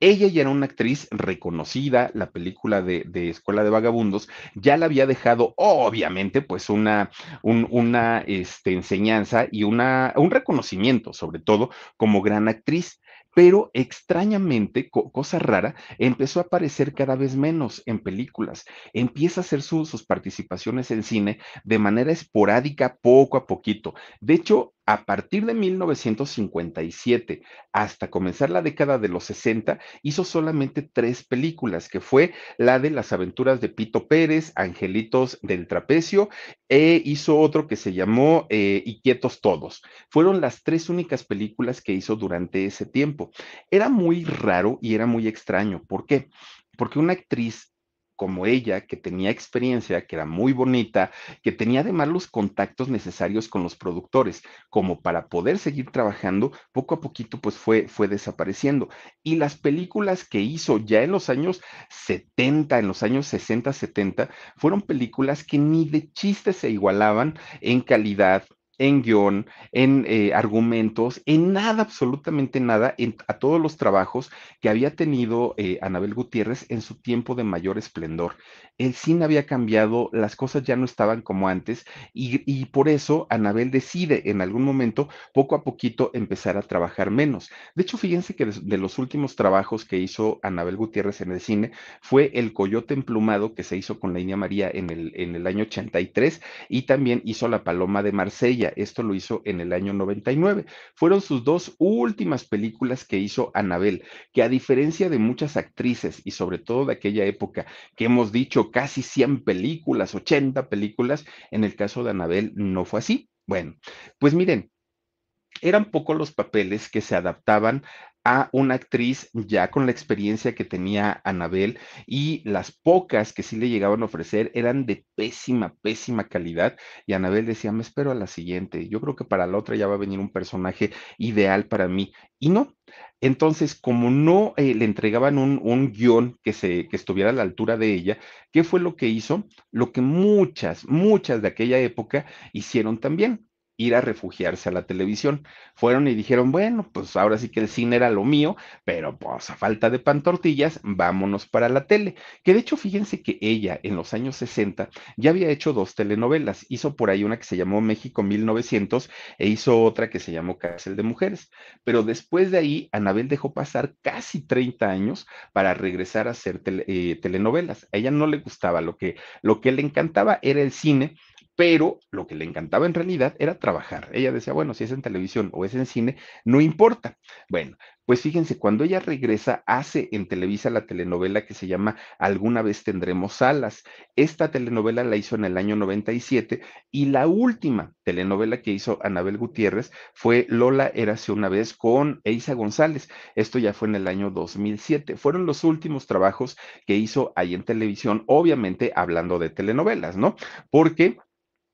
Ella ya era una actriz reconocida, la película de, Escuela de Vagabundos ya la había dejado, obviamente, pues una, una este, enseñanza y una, un reconocimiento, sobre todo, como gran actriz pero extrañamente, cosa rara, empezó a aparecer cada vez menos en películas. Empieza a hacer sus participaciones en cine de manera esporádica, poco a poquito. De hecho, a partir de 1957 hasta comenzar la década de los 60, hizo solamente tres películas, que fue la de las aventuras de Pito Pérez, Angelitos del Trapecio, e hizo otro que se llamó eh, Quietos Todos. Fueron las tres únicas películas que hizo durante ese tiempo. Era muy raro y era muy extraño. ¿Por qué? Porque una actriz como ella, que tenía experiencia, que era muy bonita, que tenía además los contactos necesarios con los productores, como para poder seguir trabajando, poco a poquito pues fue, fue desapareciendo. Y las películas que hizo ya en los años 70, en los años 60, 70, fueron películas que ni de chiste se igualaban en calidad, en guion, en eh, argumentos, en nada, absolutamente nada, en, a todos los trabajos que había tenido eh, Anabel Gutiérrez en su tiempo de mayor esplendor. El cine había cambiado, las cosas ya no estaban como antes y, por eso Anabel decide en algún momento, poco a poquito, empezar a trabajar menos. De hecho, fíjense que de, los últimos trabajos que hizo Anabel Gutiérrez en el cine fue El Coyote Emplumado, que se hizo con la India María en el, en el año 83, y también hizo La Paloma de Marsella esto lo hizo en el año 99. Fueron sus dos últimas películas que hizo Anabel, que a diferencia de muchas actrices y sobre todo de aquella época que hemos dicho casi 100 películas, 80 películas, en el caso de Anabel no fue así. Bueno, pues miren, eran pocos los papeles que se adaptaban a una actriz ya con la experiencia que tenía Anabel y las pocas que sí le llegaban a ofrecer eran de pésima, pésima calidad y Anabel decía, me espero a la siguiente, yo creo que para la otra ya va a venir un personaje ideal para mí y no. Entonces, como no eh, le entregaban un, un guion que, se, que estuviera a la altura de ella, ¿qué fue lo que hizo? Lo que muchas, muchas de aquella época hicieron también ir a refugiarse a la televisión. Fueron y dijeron, bueno, pues ahora sí que el cine era lo mío, pero pues a falta de pan tortillas, vámonos para la tele. Que de hecho, fíjense que ella en los años 60 ya había hecho dos telenovelas. Hizo por ahí una que se llamó México 1900 e hizo otra que se llamó Cárcel de Mujeres. Pero después de ahí, Anabel dejó pasar casi 30 años para regresar a hacer eh, telenovelas. A ella no le gustaba, lo que, lo que le encantaba era el cine pero lo que le encantaba en realidad era trabajar. Ella decía, bueno, si es en televisión o es en cine, no importa. Bueno, pues fíjense, cuando ella regresa, hace en Televisa la telenovela que se llama Alguna vez tendremos alas. Esta telenovela la hizo en el año 97 y la última telenovela que hizo Anabel Gutiérrez fue Lola érase una vez con Eisa González. Esto ya fue en el año 2007. Fueron los últimos trabajos que hizo ahí en televisión, obviamente hablando de telenovelas, ¿no? Porque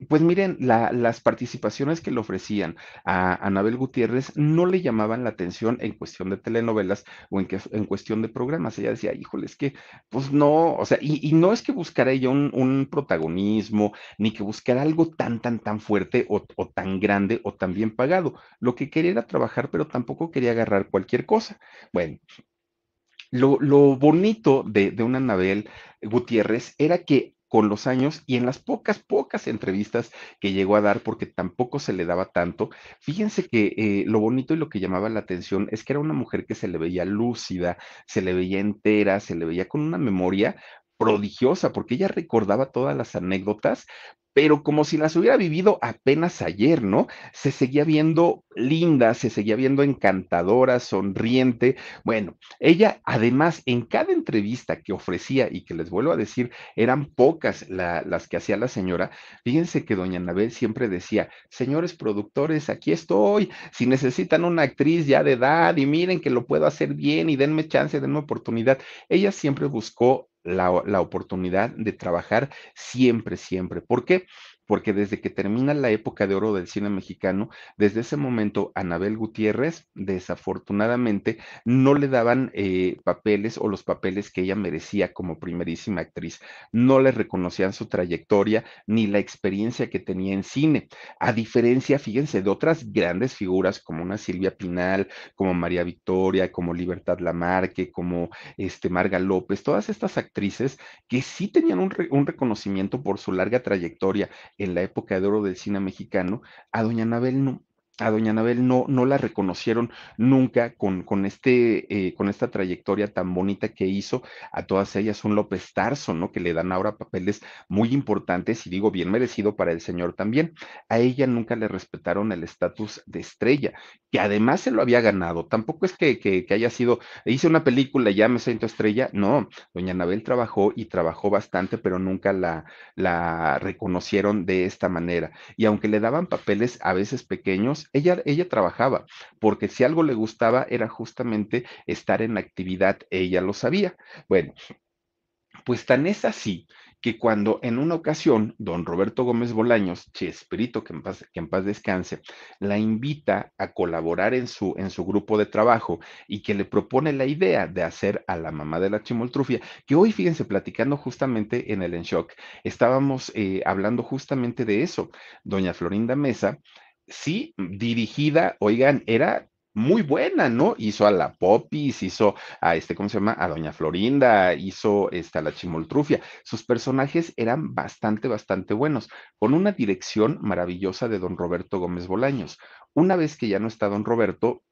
pues miren, las participaciones que le ofrecían a Anabel Gutiérrez no le llamaban la atención en cuestión de telenovelas o en, cuestión de programas. Ella decía, híjole, es que, pues no, o sea, y, no es que buscara ella un, protagonismo, ni que buscara algo tan, tan, tan fuerte o, tan grande o tan bien pagado. Lo que quería era trabajar, pero tampoco quería agarrar cualquier cosa. Bueno, lo, bonito de, de una Anabel Gutiérrez era que con los años y en las pocas, pocas entrevistas que llegó a dar, porque tampoco se le daba tanto, fíjense que eh, lo bonito y lo que llamaba la atención es que era una mujer que se le veía lúcida, se le veía entera, se le veía con una memoria prodigiosa, porque ella recordaba todas las anécdotas, pero como si las hubiera vivido apenas ayer, ¿no? Se seguía viendo linda, se seguía viendo encantadora, sonriente. Bueno, ella además en cada entrevista que ofrecía y que les vuelvo a decir, eran pocas las que hacía la señora, fíjense que doña Anabel siempre decía, señores productores, aquí estoy, si necesitan una actriz ya de edad y miren que lo puedo hacer bien y denme chance, denme oportunidad. Ella siempre buscó la, la, oportunidad de trabajar siempre, siempre. ¿Por qué? Porque desde que termina la época de oro del cine mexicano, desde ese momento Anabel Gutiérrez, desafortunadamente, no le daban eh, papeles o los papeles que ella merecía como primerísima actriz. No le reconocían su trayectoria ni la experiencia que tenía en cine. A diferencia, fíjense, de otras grandes figuras como una Silvia Pinal, como María Victoria, como Libertad Lamarque, como este, Marga López, todas estas actrices que sí tenían un, un reconocimiento por su larga trayectoria en la época de oro del cine mexicano, a doña Anabel no, a doña Anabel no, no la reconocieron nunca con, con, este, eh, con esta trayectoria tan bonita que hizo. A todas ellas un López Tarso, ¿no? Que le dan ahora papeles muy importantes y digo bien merecido para el señor también. A ella nunca le respetaron el estatus de estrella, que además se lo había ganado. Tampoco es que, que, haya sido, hice una película, ya me siento estrella. No, doña Anabel trabajó y trabajó bastante, pero nunca la, la reconocieron de esta manera. Y aunque le daban papeles a veces pequeños, ella, ella trabajaba, porque si algo le gustaba era justamente estar en actividad, ella lo sabía. Bueno, pues tan es así que cuando en una ocasión don Roberto Gómez Bolaños, Chespirito, que en paz, que en paz descanse, la invita a colaborar en su, en su grupo de trabajo y que le propone la idea de hacer a la mamá de la chimoltrufia, que hoy, fíjense, platicando justamente en el En Shock, estábamos eh, hablando justamente de eso. Doña Florinda Mesa sí, dirigida, oigan, era muy buena, ¿no? Hizo a la Popis, hizo a este, ¿cómo se llama? A Doña Florinda, hizo esta, a la Chimoltrufia. Sus personajes eran bastante, bastante buenos, con una dirección maravillosa de don Roberto Gómez Bolaños. Una vez que ya no está don Roberto,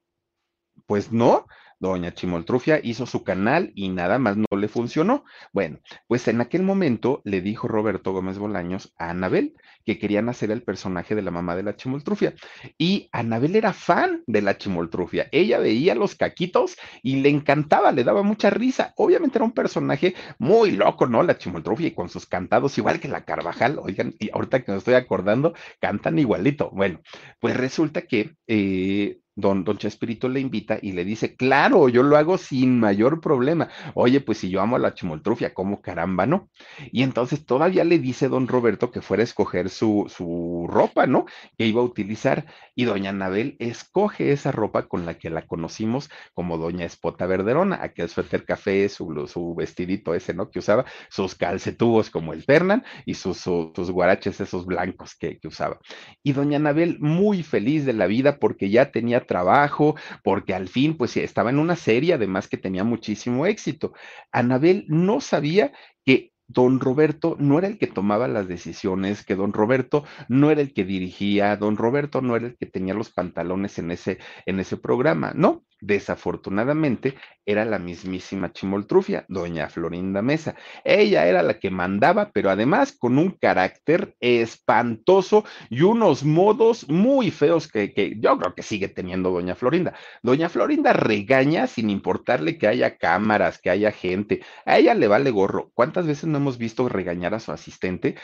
pues no, Doña Chimoltrufia hizo su canal y nada más no le funcionó. Bueno, pues en aquel momento le dijo Roberto Gómez Bolaños a Anabel que querían hacer el personaje de la mamá de la Chimoltrufia. Y Anabel era fan de la Chimoltrufia. Ella veía los caquitos y le encantaba, le daba mucha risa. Obviamente era un personaje muy loco, ¿no? La Chimoltrufia y con sus cantados, igual que la Carvajal. Oigan, y ahorita que me estoy acordando, cantan igualito. Bueno, pues resulta que eh, Don, don Chespirito le invita y le dice, claro, yo lo hago sin mayor problema. Oye, pues si yo amo a la chimoltrufia, ¿cómo caramba, no? Y entonces todavía le dice don Roberto que fuera a escoger su, su ropa, ¿no? Que iba a utilizar. Y doña Anabel escoge esa ropa con la que la conocimos como doña Espota Verderona, aquel suéter café, su, su vestidito ese, ¿no? Que usaba, sus calcetubos como el Fernan y sus, sus, guaraches esos blancos que, que usaba. Y doña Anabel muy feliz de la vida porque ya tenía trabajo, porque al fin, pues estaba en una serie, además que tenía muchísimo éxito. Anabel no sabía que don Roberto no era el que tomaba las decisiones, que don Roberto no era el que dirigía, don Roberto no era el que tenía los pantalones en ese, en ese programa, no, Desafortunadamente, era la mismísima Chimoltrufia, doña Florinda Mesa. Ella era la que mandaba, pero además con un carácter espantoso y unos modos muy feos que, que, yo creo que sigue teniendo doña Florinda. Doña Florinda regaña sin importarle que haya cámaras, que haya gente. A ella le vale gorro. ¿Cuántas veces hemos visto regañar a su asistente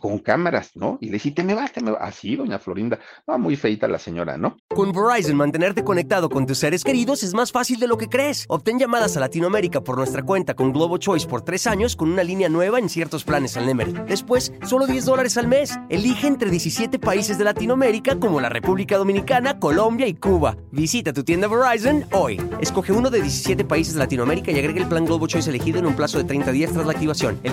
con cámaras, no? Y dice, te me vas, te me vas. Así, doña Florinda. No, muy feita la señora, ¿no? Con Verizon, mantenerte conectado con tus seres queridos es más fácil de lo que crees. Obtén llamadas a Latinoamérica por nuestra cuenta con Globo Choice por tres años con una línea nueva en ciertos planes al Nemer. Después, solo 10 dólares al mes. Elige entre 17 países de Latinoamérica como la República Dominicana, Colombia y Cuba. Visita tu tienda Verizon hoy. Escoge uno de 17 países de Latinoamérica y agrega el plan Globo Choice elegido en un plazo de 30 días tras la activación. El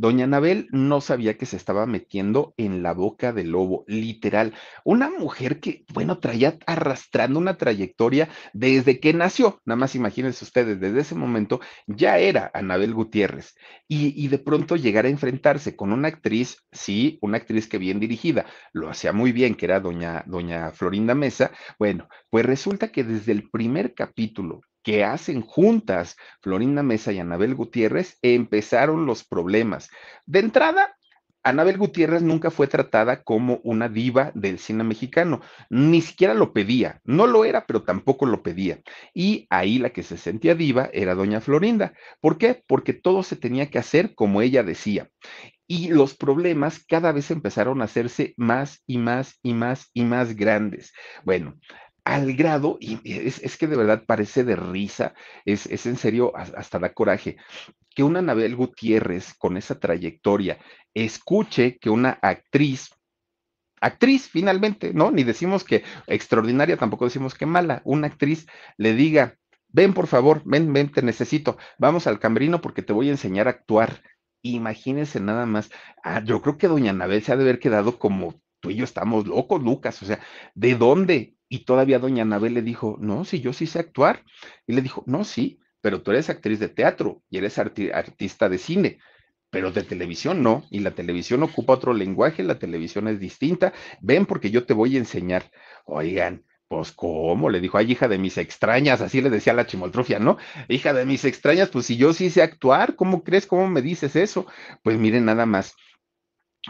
Doña Anabel no sabía que se estaba metiendo en la boca del lobo, literal. Una mujer que, bueno, traía arrastrando una trayectoria desde que nació. Nada más imagínense ustedes, desde ese momento ya era Anabel Gutiérrez. Y, y de pronto llegar a enfrentarse con una actriz, sí, una actriz que bien dirigida, lo hacía muy bien, que era doña, doña Florinda Mesa. Bueno, pues resulta que desde el primer capítulo que hacen juntas Florinda Mesa y Anabel Gutiérrez, empezaron los problemas. De entrada, Anabel Gutiérrez nunca fue tratada como una diva del cine mexicano, ni siquiera lo pedía, no lo era, pero tampoco lo pedía. Y ahí la que se sentía diva era doña Florinda. ¿Por qué? Porque todo se tenía que hacer como ella decía. Y los problemas cada vez empezaron a hacerse más y más y más y más grandes. Bueno, al grado, y es, que de verdad parece de risa, es, es en serio, hasta da coraje, que una Anabel Gutiérrez con esa trayectoria escuche que una actriz, actriz finalmente, ¿no? Ni decimos que extraordinaria, tampoco decimos que mala, una actriz le diga, ven por favor, ven, ven, te necesito, vamos al camerino porque te voy a enseñar a actuar. Imagínense nada más, ah, yo creo que doña Anabel se ha de haber quedado como tú y yo estamos locos, Lucas, o sea, ¿de dónde? Y todavía doña Anabel le dijo, no, si yo sí sé actuar. Y le dijo, no, sí, pero tú eres actriz de teatro y eres artista de cine, pero de televisión no. Y la televisión ocupa otro lenguaje, la televisión es distinta. Ven porque yo te voy a enseñar. Oigan, pues, ¿cómo? Le dijo, ay, hija de mis extrañas, así le decía la chimoltrufia, ¿no? Hija de mis extrañas, pues si yo sí sé actuar, ¿cómo crees? ¿Cómo me dices eso? Pues miren, nada más.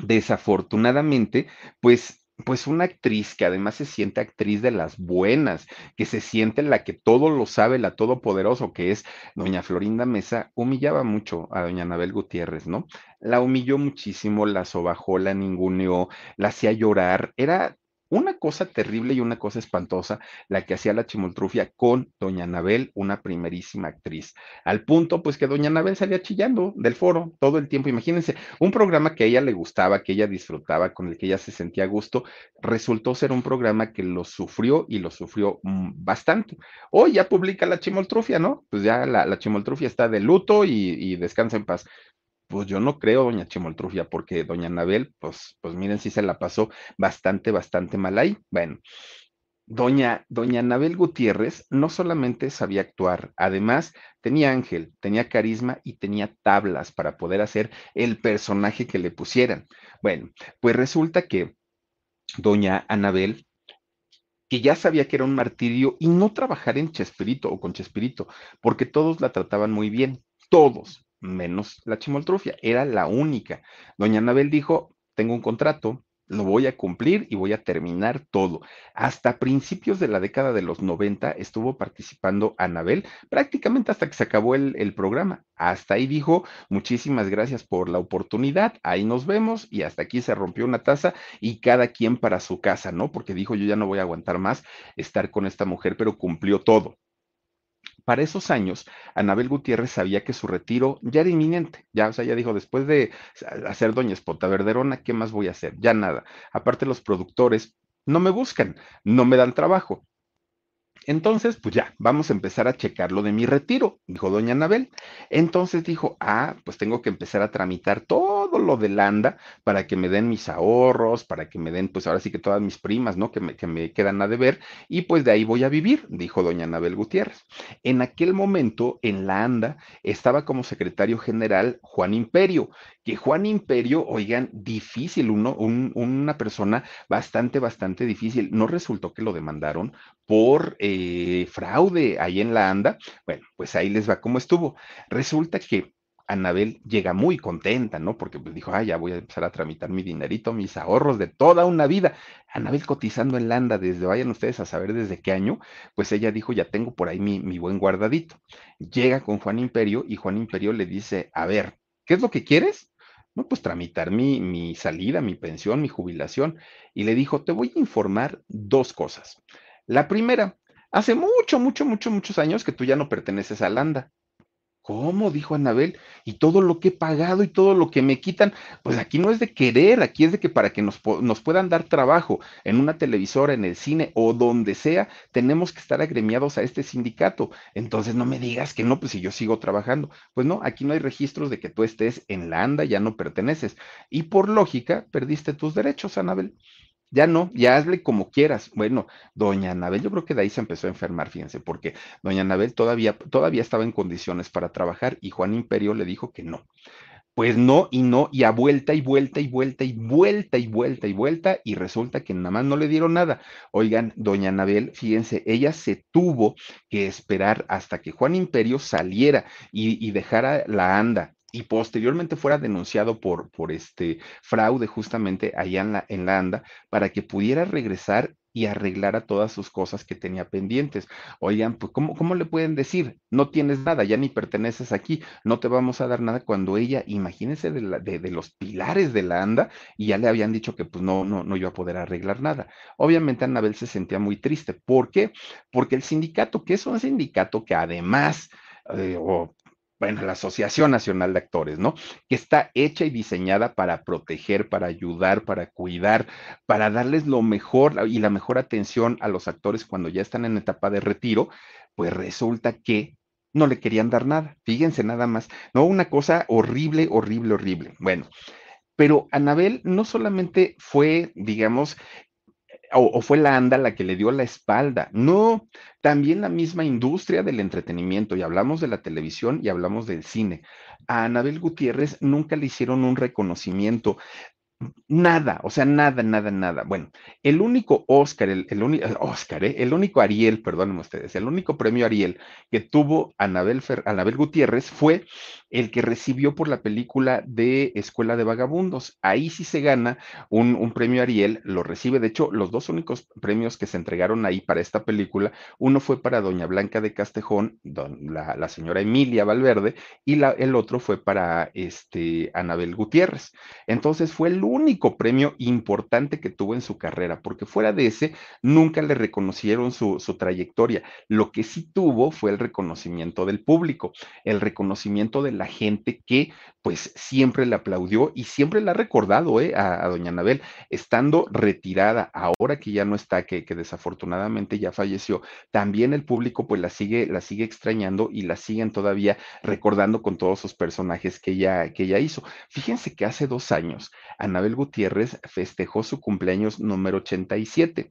Desafortunadamente, pues pues una actriz que además se siente actriz de las buenas, que se siente la que todo lo sabe, la todopoderoso que es doña Florinda Mesa, humillaba mucho a doña Anabel Gutiérrez, ¿no? La humilló muchísimo, la sobajó, la ninguneó, la hacía llorar, era una cosa terrible y una cosa espantosa la que hacía la chimoltrufia con doña Anabel, una primerísima actriz. Al punto, pues que doña Anabel salía chillando del foro todo el tiempo. Imagínense, un programa que a ella le gustaba, que ella disfrutaba, con el que ella se sentía a gusto, resultó ser un programa que lo sufrió y lo sufrió mm, bastante. Hoy ya publica la chimoltrufia, ¿no? Pues ya la, chimoltrufia está de luto y descansa en paz. Pues yo no creo, doña Chimoltrufia, porque doña Anabel, pues, pues miren, sí se la pasó bastante, bastante mal ahí. Bueno, doña, doña Anabel Gutiérrez no solamente sabía actuar, además tenía ángel, tenía carisma y tenía tablas para poder hacer el personaje que le pusieran. Bueno, pues resulta que doña Anabel que ya sabía que era un martirio y no trabajar en Chespirito o con Chespirito, porque todos la trataban muy bien, todos, menos la chimoltrufia, era la única. Doña Anabel dijo, tengo un contrato, lo voy a cumplir y voy a terminar todo. Hasta principios de la década de los 90 estuvo participando Anabel, prácticamente hasta que se acabó el, el, programa. Hasta ahí dijo, muchísimas gracias por la oportunidad, ahí nos vemos y hasta aquí se rompió una taza y cada quien para su casa, ¿no? Porque dijo, yo ya no voy a aguantar más estar con esta mujer, pero cumplió todo. Para esos años, Anabel Gutiérrez sabía que su retiro ya era inminente. Ya, o sea, ya dijo, después de hacer Doña Espota Verderona, ¿qué más voy a hacer? Ya nada. Aparte, los productores no me buscan, no me dan trabajo. Entonces, pues ya, vamos a empezar a checar lo de mi retiro, dijo doña Anabel. Entonces dijo, ah, pues tengo que empezar a tramitar todo lo de Landa para que me den mis ahorros, para que me den, pues ahora sí que todas mis primas, ¿no? Que me, que me quedan a deber, y pues de ahí voy a vivir, dijo doña Anabel Gutiérrez. En aquel momento, en la ANDA, estaba como secretario general Juan Imperio, que Juan Imperio, oigan, difícil, uno, una persona bastante, bastante difícil. No resultó que lo demandaron por eh, fraude ahí en la ANDA. Bueno, pues ahí les va cómo estuvo. Resulta que Anabel llega muy contenta, ¿no? Porque pues dijo, ah, ya voy a empezar a tramitar mi dinerito, mis ahorros de toda una vida. Anabel cotizando en Landa desde, vayan ustedes a saber desde qué año, pues ella dijo, ya tengo por ahí mi, mi buen guardadito. Llega con Juan Imperio y Juan Imperio le dice, a ver, ¿qué es lo que quieres? no, pues tramitar mi, mi salida, mi pensión, mi jubilación. Y le dijo, te voy a informar dos cosas. La primera, hace mucho, mucho, mucho, muchos años que tú ya no perteneces a Landa. ¿Cómo? dijo Anabel, y todo lo que he pagado y todo lo que me quitan, pues aquí no es de querer, aquí es de que para que nos, nos, puedan dar trabajo en una televisora, en el cine o donde sea, tenemos que estar agremiados a este sindicato. Entonces no me digas que no, pues si yo sigo trabajando. Pues no, aquí no hay registros de que tú estés en la ANDA, ya no perteneces. Y por lógica, perdiste tus derechos, Anabel. Ya no, ya hazle como quieras. Bueno, doña Anabel, yo creo que de ahí se empezó a enfermar, fíjense, porque doña Anabel todavía, todavía estaba en condiciones para trabajar y Juan Imperio le dijo que no. Pues no y no, y a vuelta y vuelta y vuelta y vuelta y vuelta y vuelta, y resulta que nada más no le dieron nada. Oigan, doña Anabel, fíjense, ella se tuvo que esperar hasta que Juan Imperio saliera y, y dejara la anda y posteriormente fuera denunciado por, por este fraude justamente allá en la, en la ANDA para que pudiera regresar y arreglara todas sus cosas que tenía pendientes. Oigan, pues ¿cómo, ¿cómo le pueden decir? No tienes nada, ya ni perteneces aquí, no te vamos a dar nada cuando ella, imagínense de, de, los pilares de la ANDA y ya le habían dicho que pues no, no, no iba a poder arreglar nada. Obviamente Anabel se sentía muy triste. ¿Por qué? Porque el sindicato, que es un sindicato que además... Eh, o bueno, la Asociación Nacional de Actores, ¿no? Que está hecha y diseñada para proteger, para ayudar, para cuidar, para darles lo mejor y la mejor atención a los actores cuando ya están en etapa de retiro, pues resulta que no le querían dar nada. Fíjense nada más, ¿no? Una cosa horrible, horrible, horrible. Bueno, pero Anabel no solamente fue, digamos, o, fue la ANDA la que le dio la espalda. No, también la misma industria del entretenimiento, y hablamos de la televisión y hablamos del cine. A Anabel Gutiérrez nunca le hicieron un reconocimiento. Nada, o sea, nada, nada, nada. Bueno, el único Oscar, el, el único Oscar, ¿eh? el único Ariel, perdónenme ustedes, el único premio Ariel que tuvo Anabel, Fer, Anabel Gutiérrez fue el que recibió por la película de Escuela de Vagabundos. Ahí sí se gana un, un, premio Ariel, lo recibe. De hecho, los dos únicos premios que se entregaron ahí para esta película, uno fue para Doña Blanca de Castejón, la, la, señora Emilia Valverde, y la, el otro fue para este, Anabel Gutiérrez. Entonces fue el único premio importante que tuvo en su carrera, porque fuera de ese, nunca le reconocieron su, su trayectoria. Lo que sí tuvo fue el reconocimiento del público, el reconocimiento de la gente que pues siempre le aplaudió y siempre la ha recordado ¿eh? a, doña Anabel, estando retirada, ahora que ya no está, que, que, desafortunadamente ya falleció, también el público pues la sigue, la sigue extrañando y la siguen todavía recordando con todos sus personajes que ella, que ella hizo. Fíjense que hace dos años, Anabel Gutiérrez festejó su cumpleaños número 87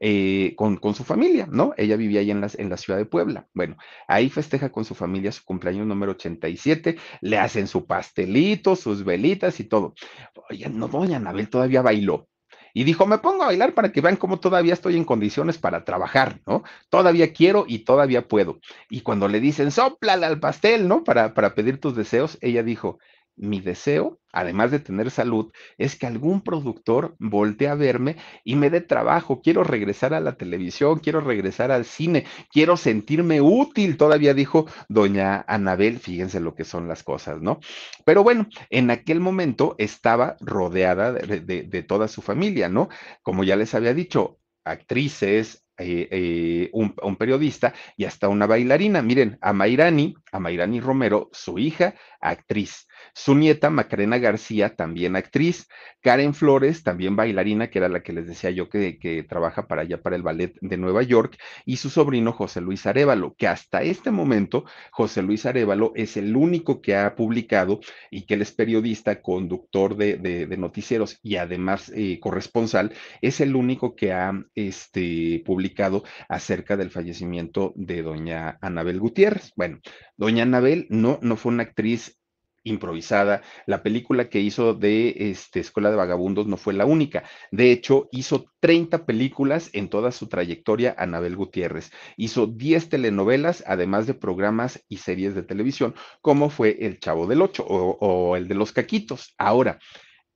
eh, con, con, su familia, ¿no? Ella vivía ahí en la, en la ciudad de Puebla. Bueno, ahí festeja con su familia su cumpleaños número 87, le hacen su pastelito, sus velitas y todo. Oye, no, doña Anabel todavía bailó. Y dijo, me pongo a bailar para que vean cómo todavía estoy en condiciones para trabajar, ¿no? Todavía quiero y todavía puedo. Y cuando le dicen, soplale al pastel, ¿no? Para, para pedir tus deseos, ella dijo, mi deseo, además de tener salud, es que algún productor voltee a verme y me dé trabajo. Quiero regresar a la televisión, quiero regresar al cine, quiero sentirme útil, todavía dijo doña Anabel, fíjense lo que son las cosas, ¿no? Pero bueno, en aquel momento estaba rodeada de, de, toda su familia, ¿no? Como ya les había dicho, actrices, eh, eh, un, periodista y hasta una bailarina. Miren, a Mairani, a Mairani Romero, su hija, actriz. Su nieta, Macarena García, también actriz. Karen Flores, también bailarina, que era la que les decía yo que, trabaja para allá, para el ballet de Nueva York. Y su sobrino, José Luis Arevalo, que hasta este momento, José Luis Arevalo es el único que ha publicado y que él es periodista, conductor de, de, de noticieros y además eh, corresponsal, es el único que ha este, publicado acerca del fallecimiento de doña Anabel Gutiérrez. Bueno, doña Anabel no, no fue una actriz improvisada. La película que hizo de este, Escuela de Vagabundos no fue la única. De hecho, hizo 30 películas en toda su trayectoria Anabel Gutiérrez. Hizo 10 telenovelas, además de programas y series de televisión, como fue El Chavo del Ocho o, o el de los Caquitos. Ahora,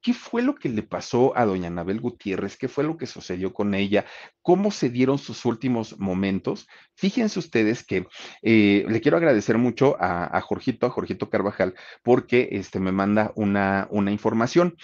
¿Qué fue lo que le pasó a doña Anabel Gutiérrez? ¿Qué fue lo que sucedió con ella? ¿Cómo se dieron sus últimos momentos? Fíjense ustedes que eh, le quiero agradecer mucho a, a, Jorgito, a Jorgito Carvajal, porque este, me manda una, una información.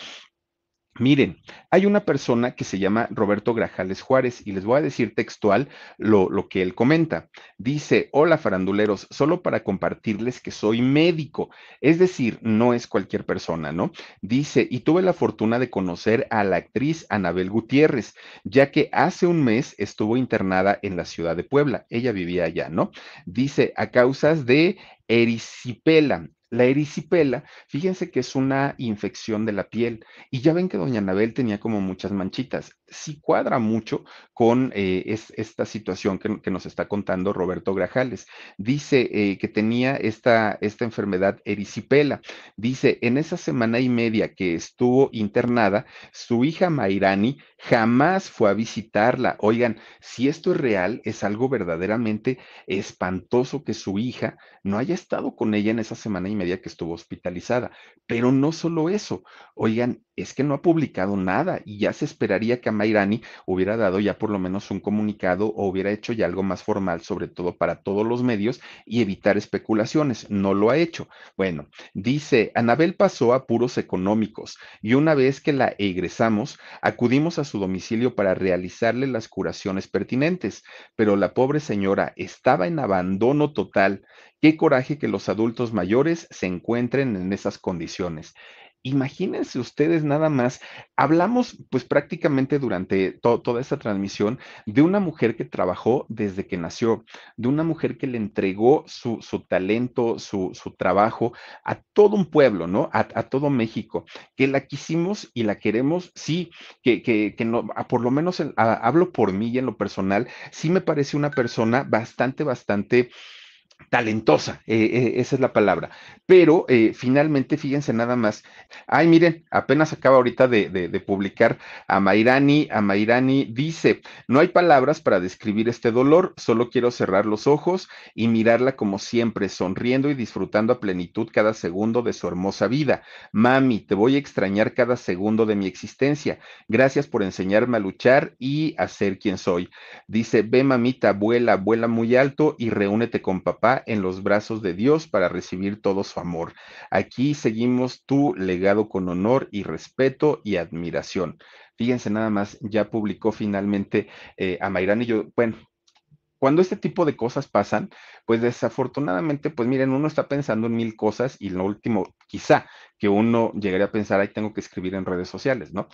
Miren, hay una persona que se llama Roberto Grajales Juárez y les voy a decir textual lo, lo, que él comenta. Dice, hola faranduleros, solo para compartirles que soy médico, es decir, no es cualquier persona, ¿no? Dice, y tuve la fortuna de conocer a la actriz Anabel Gutiérrez, ya que hace un mes estuvo internada en la ciudad de Puebla, ella vivía allá, ¿no? Dice, a causas de erisipela, la erisipela, fíjense que es una infección de la piel y ya ven que doña Anabel tenía como muchas manchitas. Sí cuadra mucho con eh, es, esta situación que, que, nos está contando Roberto Grajales. Dice eh, que tenía esta, esta enfermedad erisipela. Dice, en esa semana y media que estuvo internada, su hija Mairani jamás fue a visitarla. Oigan, si esto es real, es algo verdaderamente espantoso que su hija no haya estado con ella en esa semana y media que estuvo hospitalizada. Pero no solo eso, oigan, es que no ha publicado nada y ya se esperaría que a Hubiera dado ya por lo menos un comunicado o hubiera hecho ya algo más formal, sobre todo para todos los medios y evitar especulaciones. No lo ha hecho. Bueno, dice, Anabel pasó a puros económicos y una vez que la egresamos, acudimos a su domicilio para realizarle las curaciones pertinentes, pero la pobre señora estaba en abandono total. Qué coraje que los adultos mayores se encuentren en esas condiciones. Imagínense ustedes nada más, hablamos pues prácticamente durante toda esta transmisión de una mujer que trabajó desde que nació, de una mujer que le entregó su, su talento, su, su, trabajo a todo un pueblo, ¿no? A, a, todo México, que la quisimos y la queremos, sí, que, que, que no, por lo menos a, hablo por mí y en lo personal, sí me parece una persona bastante, bastante talentosa, eh, eh, esa es la palabra. Pero eh, finalmente, fíjense nada más. Ay, miren, apenas acaba ahorita de, publicar a Mairani. A Mairani dice: No hay palabras para describir este dolor, solo quiero cerrar los ojos y mirarla como siempre, sonriendo y disfrutando a plenitud cada segundo de su hermosa vida. Mami, te voy a extrañar cada segundo de mi existencia. Gracias por enseñarme a luchar y a ser quien soy. Dice: Ve, mamita, vuela, vuela muy alto y reúnete con papá en los brazos de Dios para recibir todo su amor. Aquí seguimos tu legado con honor y respeto y admiración. Fíjense nada más, ya publicó finalmente eh, a Mayrán y yo, bueno, cuando este tipo de cosas pasan, pues desafortunadamente, pues miren, uno está pensando en mil cosas y lo último, quizá que uno llegaría a pensar, ahí tengo que escribir en redes sociales, ¿no?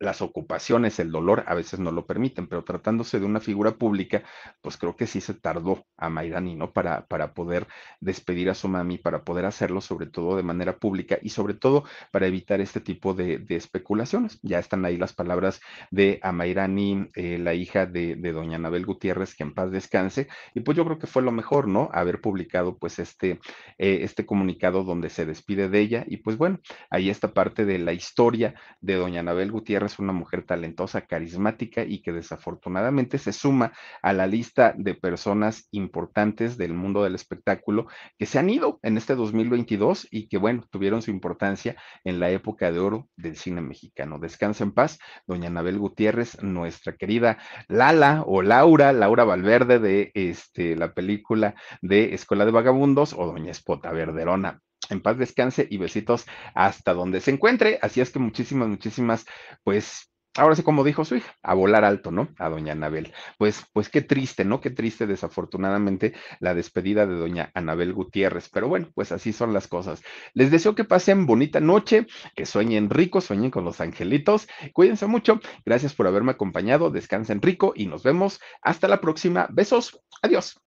Las ocupaciones, el dolor a veces no lo permiten, pero tratándose de una figura pública, pues creo que sí se tardó a Mayrani, ¿no? Para, para poder despedir a su mami, para poder hacerlo sobre todo de manera pública y sobre todo para evitar este tipo de, especulaciones. Ya están ahí las palabras de Amairani, eh, la hija de, doña Anabel Gutiérrez, que en paz descanse, y pues yo creo que fue lo mejor, ¿no? Haber publicado pues este, eh, este comunicado donde se despide de ella y pues bueno, ahí está parte de la historia de doña Anabel Gutiérrez, una mujer talentosa, carismática y que desafortunadamente se suma a la lista de personas importantes del mundo del espectáculo que se han ido en este 2022 y que bueno, tuvieron su importancia en la época de oro del cine mexicano. Descansa en paz, doña Anabel Gutiérrez, nuestra querida Lala o Laura, Laura Valverde de este, la película de Escuela de Vagabundos o doña Espota Verderona en paz descanse y besitos hasta donde se encuentre. Así es que muchísimas, muchísimas, pues ahora sí, como dijo su hija, a volar alto, ¿no? A doña Anabel. Pues, pues qué triste, ¿no? Qué triste, desafortunadamente, la despedida de doña Anabel Gutiérrez. Pero bueno, pues así son las cosas. Les deseo que pasen bonita noche, que sueñen rico, sueñen con los angelitos. Cuídense mucho. Gracias por haberme acompañado. Descansen rico y nos vemos hasta la próxima. Besos. Adiós.